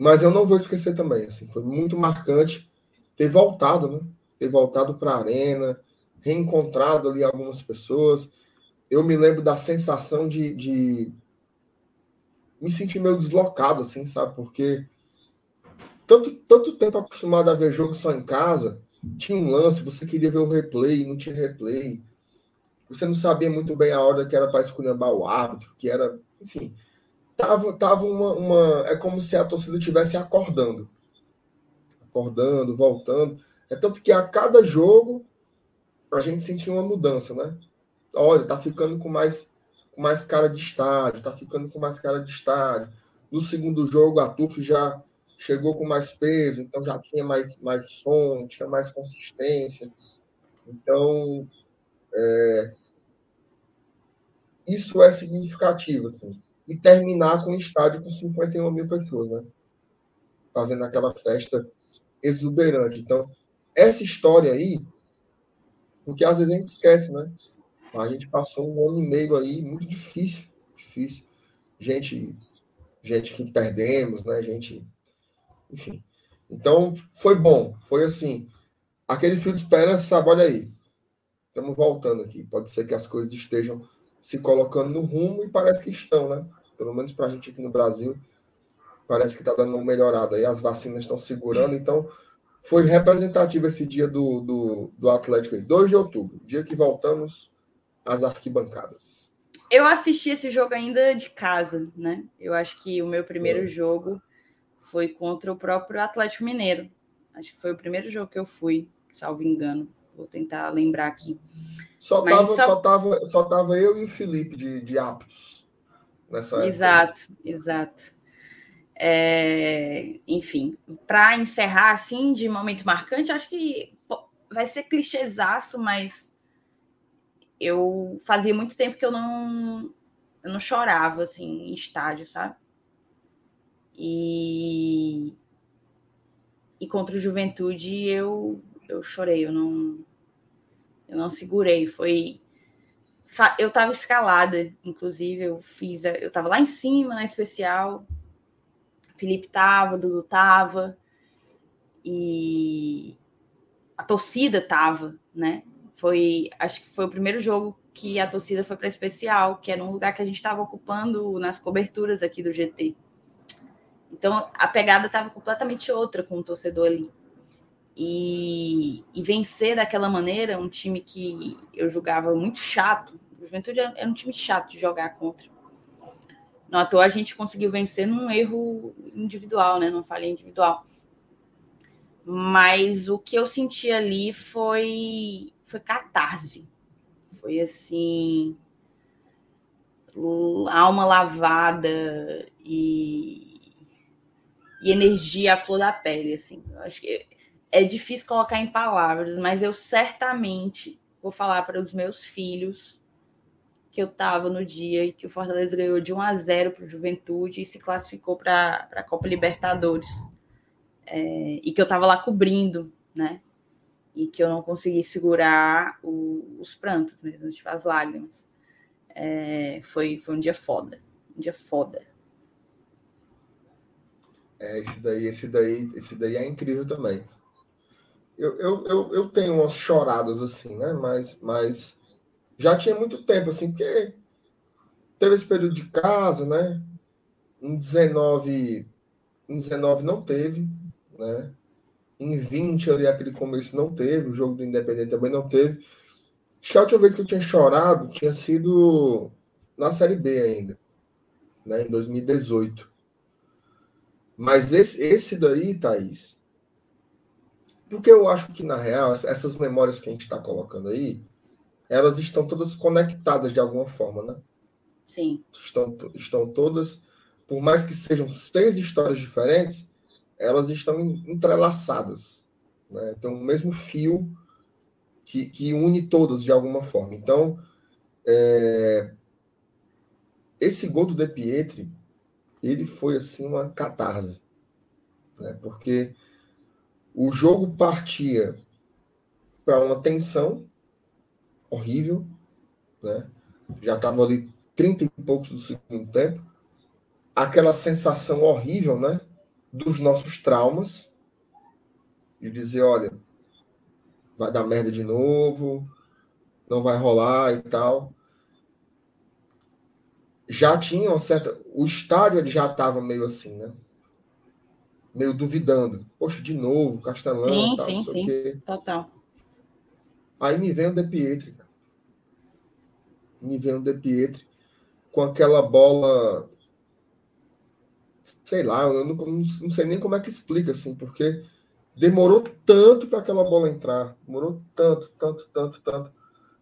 Mas eu não vou esquecer também. Assim, foi muito marcante ter voltado, né? Ter voltado para a arena, reencontrado ali algumas pessoas. Eu me lembro da sensação de, de me sentir meio deslocado, assim, sabe? Porque tanto, tanto tempo acostumado a ver jogo só em casa, tinha um lance, você queria ver o replay, não tinha replay você não sabia muito bem a hora que era para esculhambar o árbitro, que era, enfim, tava, tava uma, uma, é como se a torcida estivesse acordando, acordando, voltando. É tanto que a cada jogo a gente sentia uma mudança, né? Olha, tá ficando com mais, com mais cara de estádio, tá ficando com mais cara de estádio. No segundo jogo a TUF já chegou com mais peso, então já tinha mais, mais som, tinha mais consistência. Então, é, isso é significativo, assim. E terminar com um estádio com 51 mil pessoas, né? Fazendo aquela festa exuberante. Então, essa história aí, porque às vezes a gente esquece, né? A gente passou um ano e meio aí muito difícil, difícil. Gente, gente que perdemos, né? Gente, enfim. Então, foi bom. Foi assim, aquele fio de esperança, sabe? Olha aí. Estamos voltando aqui. Pode ser que as coisas estejam se colocando no rumo e parece que estão, né? Pelo menos para a gente aqui no Brasil, parece que está dando uma melhorada. E as vacinas estão segurando, então foi representativo esse dia do, do, do Atlético, 2 de outubro, dia que voltamos às arquibancadas. Eu assisti esse jogo ainda de casa, né? Eu acho que o meu primeiro foi. jogo foi contra o próprio Atlético Mineiro. Acho que foi o primeiro jogo que eu fui, salvo engano. Vou tentar lembrar aqui. Só estava só... Só tava, só tava eu e o Felipe de, de aptos nessa época. Exato, exato. É, enfim, para encerrar assim de momento marcante, acho que vai ser clichêzaço, mas eu fazia muito tempo que eu não eu não chorava assim em estádio, sabe? E e contra o Juventude eu eu chorei, eu não eu não segurei, foi eu estava escalada, inclusive eu fiz, eu estava lá em cima na especial, Felipe tava, Dudu tava, e a torcida tava, né? Foi, acho que foi o primeiro jogo que a torcida foi para especial, que era um lugar que a gente estava ocupando nas coberturas aqui do GT. Então a pegada estava completamente outra com o torcedor ali. E, e, vencer daquela maneira um time que eu julgava muito chato. O Juventude era um time chato de jogar contra. No à toa a gente conseguiu vencer num erro individual, né? Num falha individual. Mas o que eu senti ali foi, foi catarse. Foi assim. Alma lavada e, e energia à flor da pele. Assim. Eu acho que é difícil colocar em palavras, mas eu certamente vou falar para os meus filhos que eu estava no dia que o Fortaleza ganhou de 1 a 0 para o Juventude e se classificou para a Copa Libertadores. É, e que eu estava lá cobrindo, né? E que eu não consegui segurar o, os prantos mesmo, tipo as lágrimas. É, foi, foi um dia foda. Um dia foda. É, esse daí, esse daí, esse daí é incrível também. Eu, eu, eu, eu tenho umas choradas assim, né? Mas, mas já tinha muito tempo, assim, porque teve esse período de casa, né? Em 19, em 19 não teve, né? Em 20 ali, aquele começo não teve, o jogo do Independente também não teve. Acho que a última vez que eu tinha chorado tinha sido na Série B ainda, né? Em 2018. Mas esse, esse daí, Thaís, porque eu acho que, na real, essas memórias que a gente está colocando aí, elas estão todas conectadas de alguma forma, né? Sim. Estão, estão todas, por mais que sejam seis histórias diferentes, elas estão entrelaçadas. Né? Tem o mesmo fio que, que une todas de alguma forma. Então, é, esse gol do De Pietri, ele foi assim uma catarse. Né? Porque o jogo partia para uma tensão, horrível, né? Já estava ali 30 e poucos do segundo tempo. Aquela sensação horrível, né? Dos nossos traumas. De dizer, olha, vai dar merda de novo, não vai rolar e tal. Já tinha uma certa. O estádio já estava meio assim, né? Meio duvidando. Poxa, de novo, Castelão. Sim, tal, sim, sim. Total. Aí me vem o De Pietri me vem o De Pietri com aquela bola. Sei lá, eu não, não sei nem como é que explica, assim, porque demorou tanto para aquela bola entrar. Demorou tanto, tanto, tanto, tanto.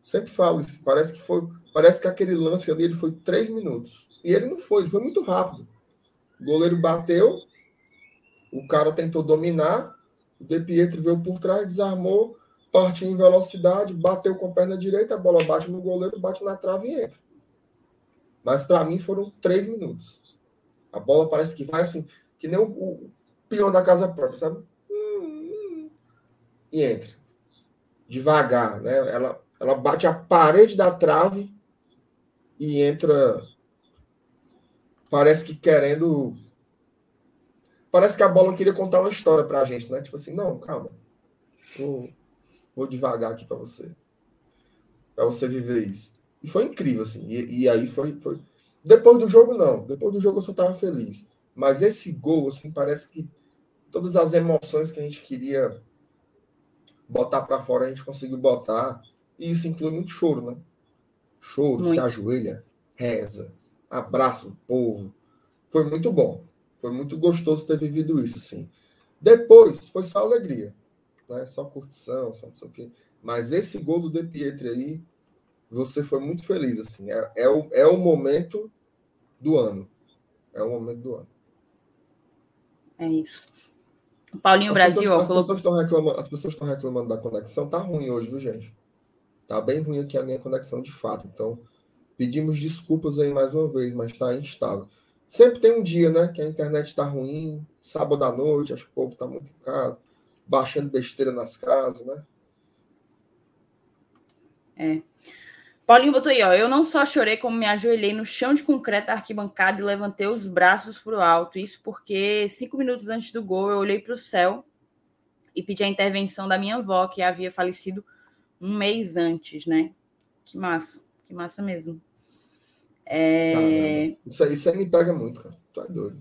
Sempre falo isso. Parece que foi. Parece que aquele lance ali ele foi três minutos. E ele não foi, ele foi muito rápido. O goleiro bateu, o cara tentou dominar, o De Pietro veio por trás, desarmou, partiu em velocidade, bateu com a perna direita, a bola bate no goleiro, bate na trave e entra. Mas para mim foram três minutos. A bola parece que vai assim, que nem o, o peão da casa própria, sabe? E entra. Devagar, né? Ela, ela bate a parede da trave e entra. Parece que querendo. Parece que a bola queria contar uma história pra gente, né? Tipo assim, não, calma. Vou, vou devagar aqui para você. Para você viver isso. E foi incrível, assim. E, e, aí foi, foi. Depois do jogo, não. Depois do jogo eu só estava feliz. Mas esse gol, assim, parece que todas as emoções que a gente queria botar para fora, a gente conseguiu botar. E isso inclui muito choro, né? Choro, muito. se ajoelha, reza, abraça o povo. Foi muito bom. Foi muito gostoso ter vivido isso, assim. Depois, foi só alegria. Né? Só curtição, só não sei o quê. Mas esse gol do De Pietri aí, você foi muito feliz, assim. É, é, o, é o momento do ano. É o momento do ano. É isso. Paulinho as Brasil, pessoas, ó, as, colocou... pessoas estão reclamando, as pessoas estão reclamando da conexão. Tá ruim hoje, viu, gente? Tá bem ruim aqui a minha conexão de fato. Então, pedimos desculpas aí mais uma vez, mas está instável. Sempre tem um dia, né, que a internet está ruim, sábado à noite, acho que o povo está muito em casa, baixando besteira nas casas, né? É. Paulinho botou aí, ó. Eu não só chorei, como me ajoelhei no chão de concreto da arquibancada e levantei os braços para o alto. Isso porque cinco minutos antes do gol eu olhei para o céu e pedi a intervenção da minha avó, que havia falecido um mês antes, né? Que massa, que massa mesmo. É... Isso, aí, isso aí me pega muito, cara. Tu é doido.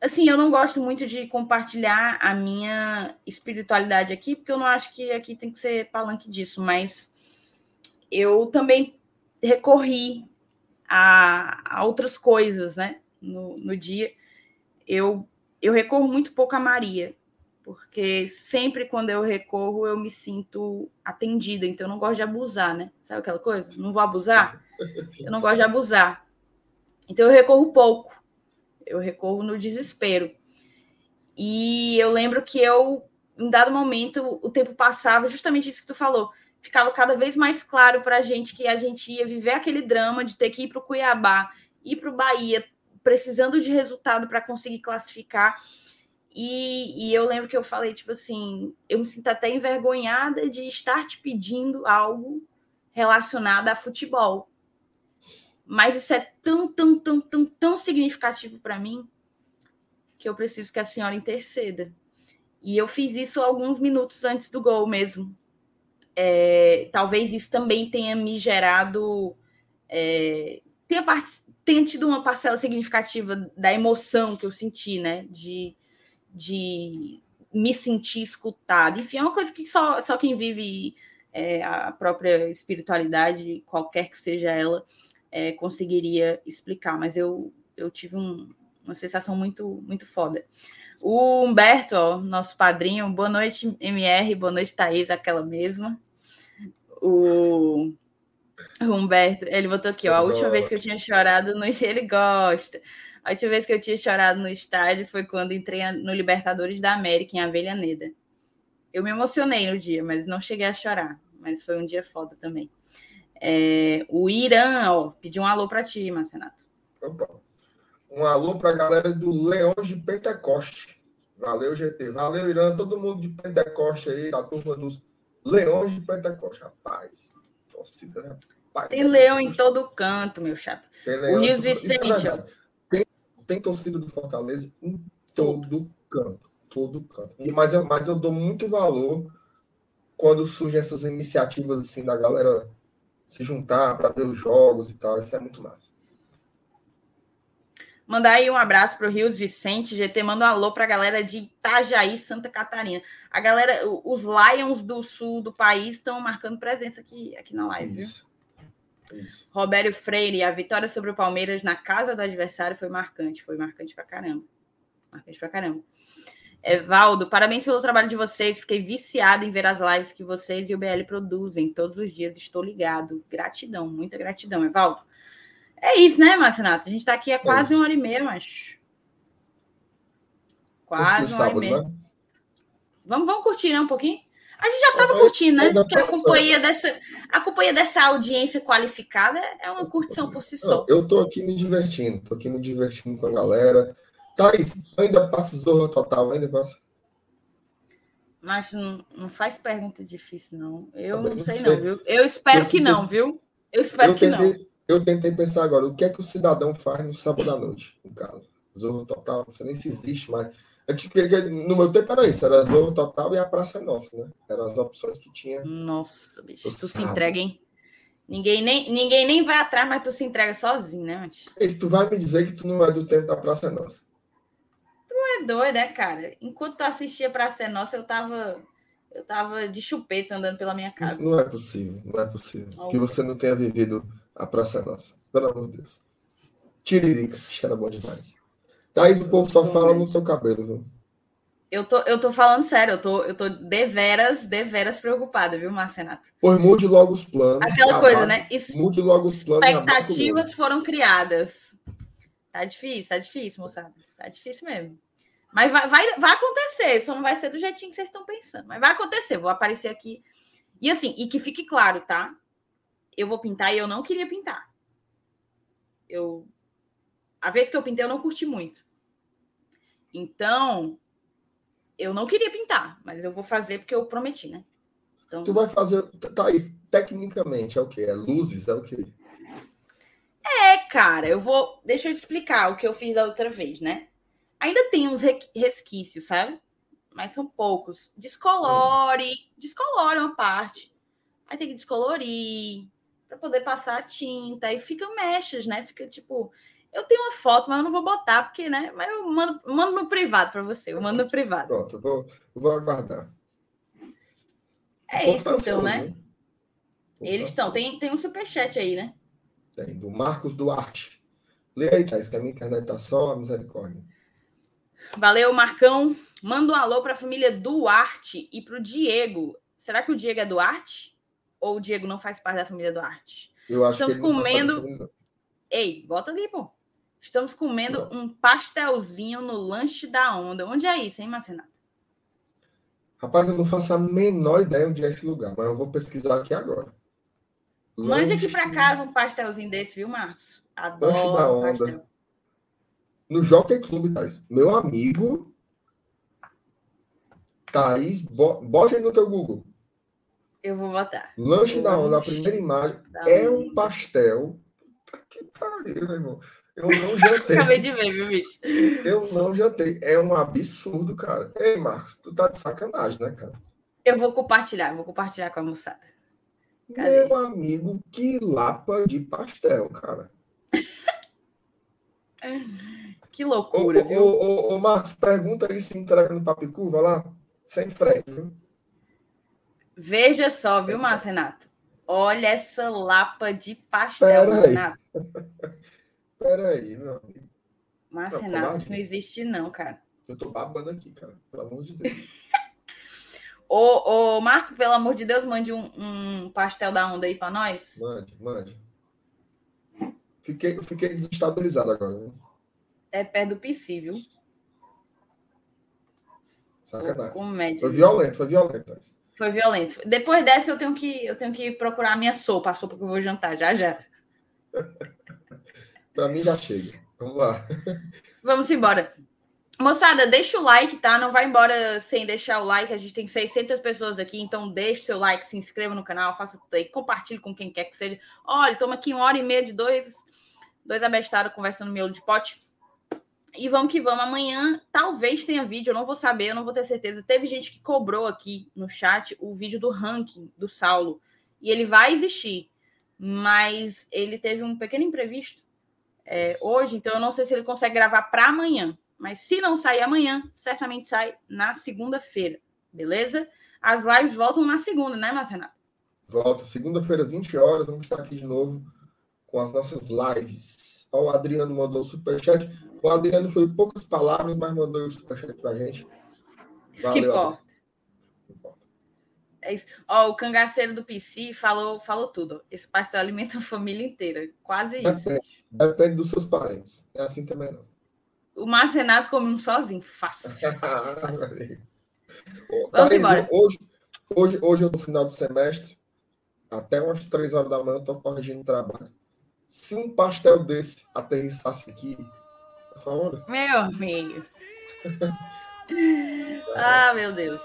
Assim, eu não gosto muito de compartilhar a minha espiritualidade aqui, porque eu não acho que aqui tem que ser palanque disso, mas eu também recorri a, a outras coisas, né? No, no dia. Eu, eu recorro muito pouco a Maria, porque sempre quando eu recorro eu me sinto atendida, então eu não gosto de abusar, né? Sabe aquela coisa? Não vou abusar? Eu não gosto de abusar. Então eu recorro pouco. Eu recorro no desespero. E eu lembro que eu, em dado momento, o tempo passava, justamente isso que tu falou ficava cada vez mais claro para a gente que a gente ia viver aquele drama de ter que ir para o Cuiabá, ir para o Bahia, precisando de resultado para conseguir classificar. E, e, eu lembro que eu falei, tipo assim, eu me sinto até envergonhada de estar te pedindo algo relacionado a futebol. Mas isso é tão, tão, tão, tão, tão significativo para mim que eu preciso que a senhora interceda. E eu fiz isso alguns minutos antes do gol mesmo é, talvez isso também tenha me gerado. É, tenha, part... tenha tido uma parcela significativa da emoção que eu senti, né? De, de me sentir escutado. Enfim, é uma coisa que só, só quem vive é, a própria espiritualidade, qualquer que seja ela, é, conseguiria explicar. Mas eu, eu tive um, uma sensação muito, muito foda. O Humberto, ó, nosso padrinho, boa noite, MR, boa noite, Thaís, aquela mesma o Humberto, ele botou aqui, ó, a última vez que eu tinha chorado no *laughs* ele gosta. A última vez que eu tinha chorado no estádio foi quando entrei no Libertadores da América em Avellaneda. Eu me emocionei no dia, mas não cheguei a chorar. Mas foi um dia foda também. É, o Irã, ó, pediu um alô para ti, Marcenato. Opa. Um alô para a galera do Leões de Pentecoste. Valeu, GT. Valeu, Irã. Todo mundo de Pentecoste aí, da turma dos Leões de Pentecoste, rapaz. Torcida, rapaz. Tem leão em todo canto, meu chapa. O Rio Vicente. É tem, tem torcida do Fortaleza em todo canto. Todo canto. E, mas, eu, mas eu dou muito valor quando surgem essas iniciativas assim da galera se juntar para ver os jogos e tal. Isso é muito massa. Mandar aí um abraço para o Rios Vicente. GT manda um alô para a galera de Itajaí, Santa Catarina. A galera, os Lions do sul do país estão marcando presença aqui, aqui na live. Isso. Isso. Robério Freire, a vitória sobre o Palmeiras na casa do adversário foi marcante. Foi marcante para caramba. Marcante para caramba. Evaldo, parabéns pelo trabalho de vocês. Fiquei viciado em ver as lives que vocês e o BL produzem. Todos os dias estou ligado. Gratidão, muita gratidão, Evaldo. É isso, né, Marcinato? A gente está aqui há é quase é uma hora e meia, mas. Quase uma hora sábado, e meia. Né? Vamos, vamos curtir, né, um pouquinho? A gente já estava curtindo, né? Porque a companhia, dessa, a companhia dessa audiência qualificada é uma curtição por si só. Eu estou aqui me divertindo, estou aqui me divertindo com a galera. Thaís, ainda passa Zorra Total, ainda passa. Mas não, não faz pergunta difícil, não. Eu Também não sei, não, viu? Eu espero eu que não, viu? Eu espero eu que tentei, não. Eu tentei pensar agora, o que é que o cidadão faz no sábado à noite, no caso? Zorro Total, não sei nem se existe mais. No meu tempo era isso, era Zorro Total e a Praça é Nossa, né? Eram as opções que tinha. Nossa, bicho, tu se entrega, hein? Ninguém nem, ninguém nem vai atrás, mas tu se entrega sozinho, né, Mantis? Esse, tu vai me dizer que tu não é do tempo da Praça é Nossa. É doido, né, cara? Enquanto tu assistia Praça é Nossa, eu tava. Eu tava de chupeta andando pela minha casa. Não é possível, não é possível. Oh. Que você não tenha vivido a Praça Nossa. Pelo amor de Deus. Tiririca, isso era bom demais. Thaís, o povo só fala no teu cabelo, viu? Eu tô, eu tô falando sério, eu tô, eu tô deveras, deveras preocupada, viu, Marcenato? Pois mude logo os planos. Aquela coisa, né? Isso, mude logo os planos. Expectativas foram criadas. Tá difícil, tá difícil, moçada. Tá difícil mesmo. Mas vai, vai, vai acontecer, só não vai ser do jeitinho que vocês estão pensando. Mas vai acontecer, vou aparecer aqui. E assim, e que fique claro, tá? Eu vou pintar e eu não queria pintar. Eu. A vez que eu pintei, eu não curti muito. Então, eu não queria pintar, mas eu vou fazer porque eu prometi, né? Então... Tu vai fazer, Thaís, tecnicamente é o quê? É luzes? É o quê? É, cara, eu vou. Deixa eu te explicar o que eu fiz da outra vez, né? Ainda tem uns resquícios, sabe? Mas são poucos. Descolore, descolore uma parte. Aí tem que descolorir para poder passar a tinta. Aí fica mechas, né? Fica tipo. Eu tenho uma foto, mas eu não vou botar, porque, né? Mas eu mando, mando no privado para você. Eu mando no privado. Pronto, eu vou, eu vou aguardar. É isso, então, né? Eles estão. Tem, tem um superchat aí, né? Tem, do Marcos Duarte. Lê aí, Thais, que a minha internet tá só a misericórdia. Valeu, Marcão. Manda um alô para a família Duarte e para o Diego. Será que o Diego é Duarte? Ou o Diego não faz parte da família Duarte? Eu acho Estamos que comendo. Ei, bota ali, pô. Estamos comendo um pastelzinho no lanche da onda. Onde é isso, hein, Marcenato? Rapaz, eu não faço a menor ideia onde é esse lugar, mas eu vou pesquisar aqui agora. Mande aqui para casa um pastelzinho desse, viu, Marcos? Adoro lanche da onda. pastel. No Jockey Club, Thais. Meu amigo. Thaís, bote aí no teu Google. Eu vou botar. Lanche da onda, a primeira imagem é um pastel. Que pariu, meu irmão. Eu não jantei. Acabei de ver, viu, bicho? Eu não jantei. É um absurdo, cara. Ei, Marcos, tu tá de sacanagem, né, cara? Eu vou compartilhar, vou compartilhar com a moçada. Cadê? Meu amigo, que lapa de pastel, cara. *laughs* que loucura, ô, viu? Ô, ô, ô, Marcos, pergunta aí se entrega no Papicuva lá, sem frete, viu? Veja só, viu, Márcio Renato? Olha essa lapa de pastel, Márcio Renato. *laughs* Peraí, meu amigo. Mas, Renato, isso não existe, não, cara. Eu tô babando aqui, cara. Pelo amor de Deus. *laughs* ô, ô, Marco, pelo amor de Deus, mande um, um pastel da onda aí pra nós. Mande, mande. Fiquei, fiquei desestabilizado agora. Viu? É perto do PC, viu? Sacanagem. Comédia. Foi violento, foi violento. Foi violento. Depois dessa, eu tenho que, eu tenho que procurar a minha sopa, a sopa que eu vou jantar, já já. *laughs* Para mim já chega. Vamos lá. *laughs* Vamos embora. Moçada, deixa o like, tá? Não vai embora sem deixar o like. A gente tem 600 pessoas aqui, então deixe seu like, se inscreva no canal, faça tudo aí, compartilhe com quem quer que seja. Olha, toma aqui uma hora e meia de dois, dois abestados conversando miolo de pote. E vamos que vamos. Amanhã talvez tenha vídeo, eu não vou saber, eu não vou ter certeza. Teve gente que cobrou aqui no chat o vídeo do ranking do Saulo. E ele vai existir, mas ele teve um pequeno imprevisto é, hoje, então eu não sei se ele consegue gravar para amanhã. Mas se não sair amanhã, certamente sai na segunda-feira, beleza? As lives voltam na segunda, né, Marcelo? Volta, segunda-feira, 20 horas, vamos estar aqui de novo com as nossas lives. Ó, o Adriano mandou o superchat. O Adriano foi poucas palavras, mas mandou o superchat pra gente. Isso que importa. É isso. Ó, o cangaceiro do PC falou, falou tudo. Esse pastel alimenta a família inteira. Quase isso. Depende, depende dos seus parentes. É assim também não. O Márcio Renato come um sozinho. Fácil. *laughs* fácil, Vamos tá embora. Hoje, hoje, hoje, no final do semestre, até umas três horas da manhã, eu estou corrigindo o trabalho. Se um pastel desse aterrissasse aqui, por favor. Meu amigo. *laughs* ah, meu Deus.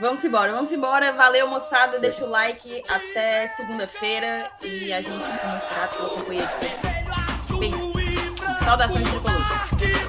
Vamos embora, vamos embora. Valeu, moçada. Deixa o like. Até segunda-feira. E a gente muito grato pela companhia de vocês. Saudações tricolores.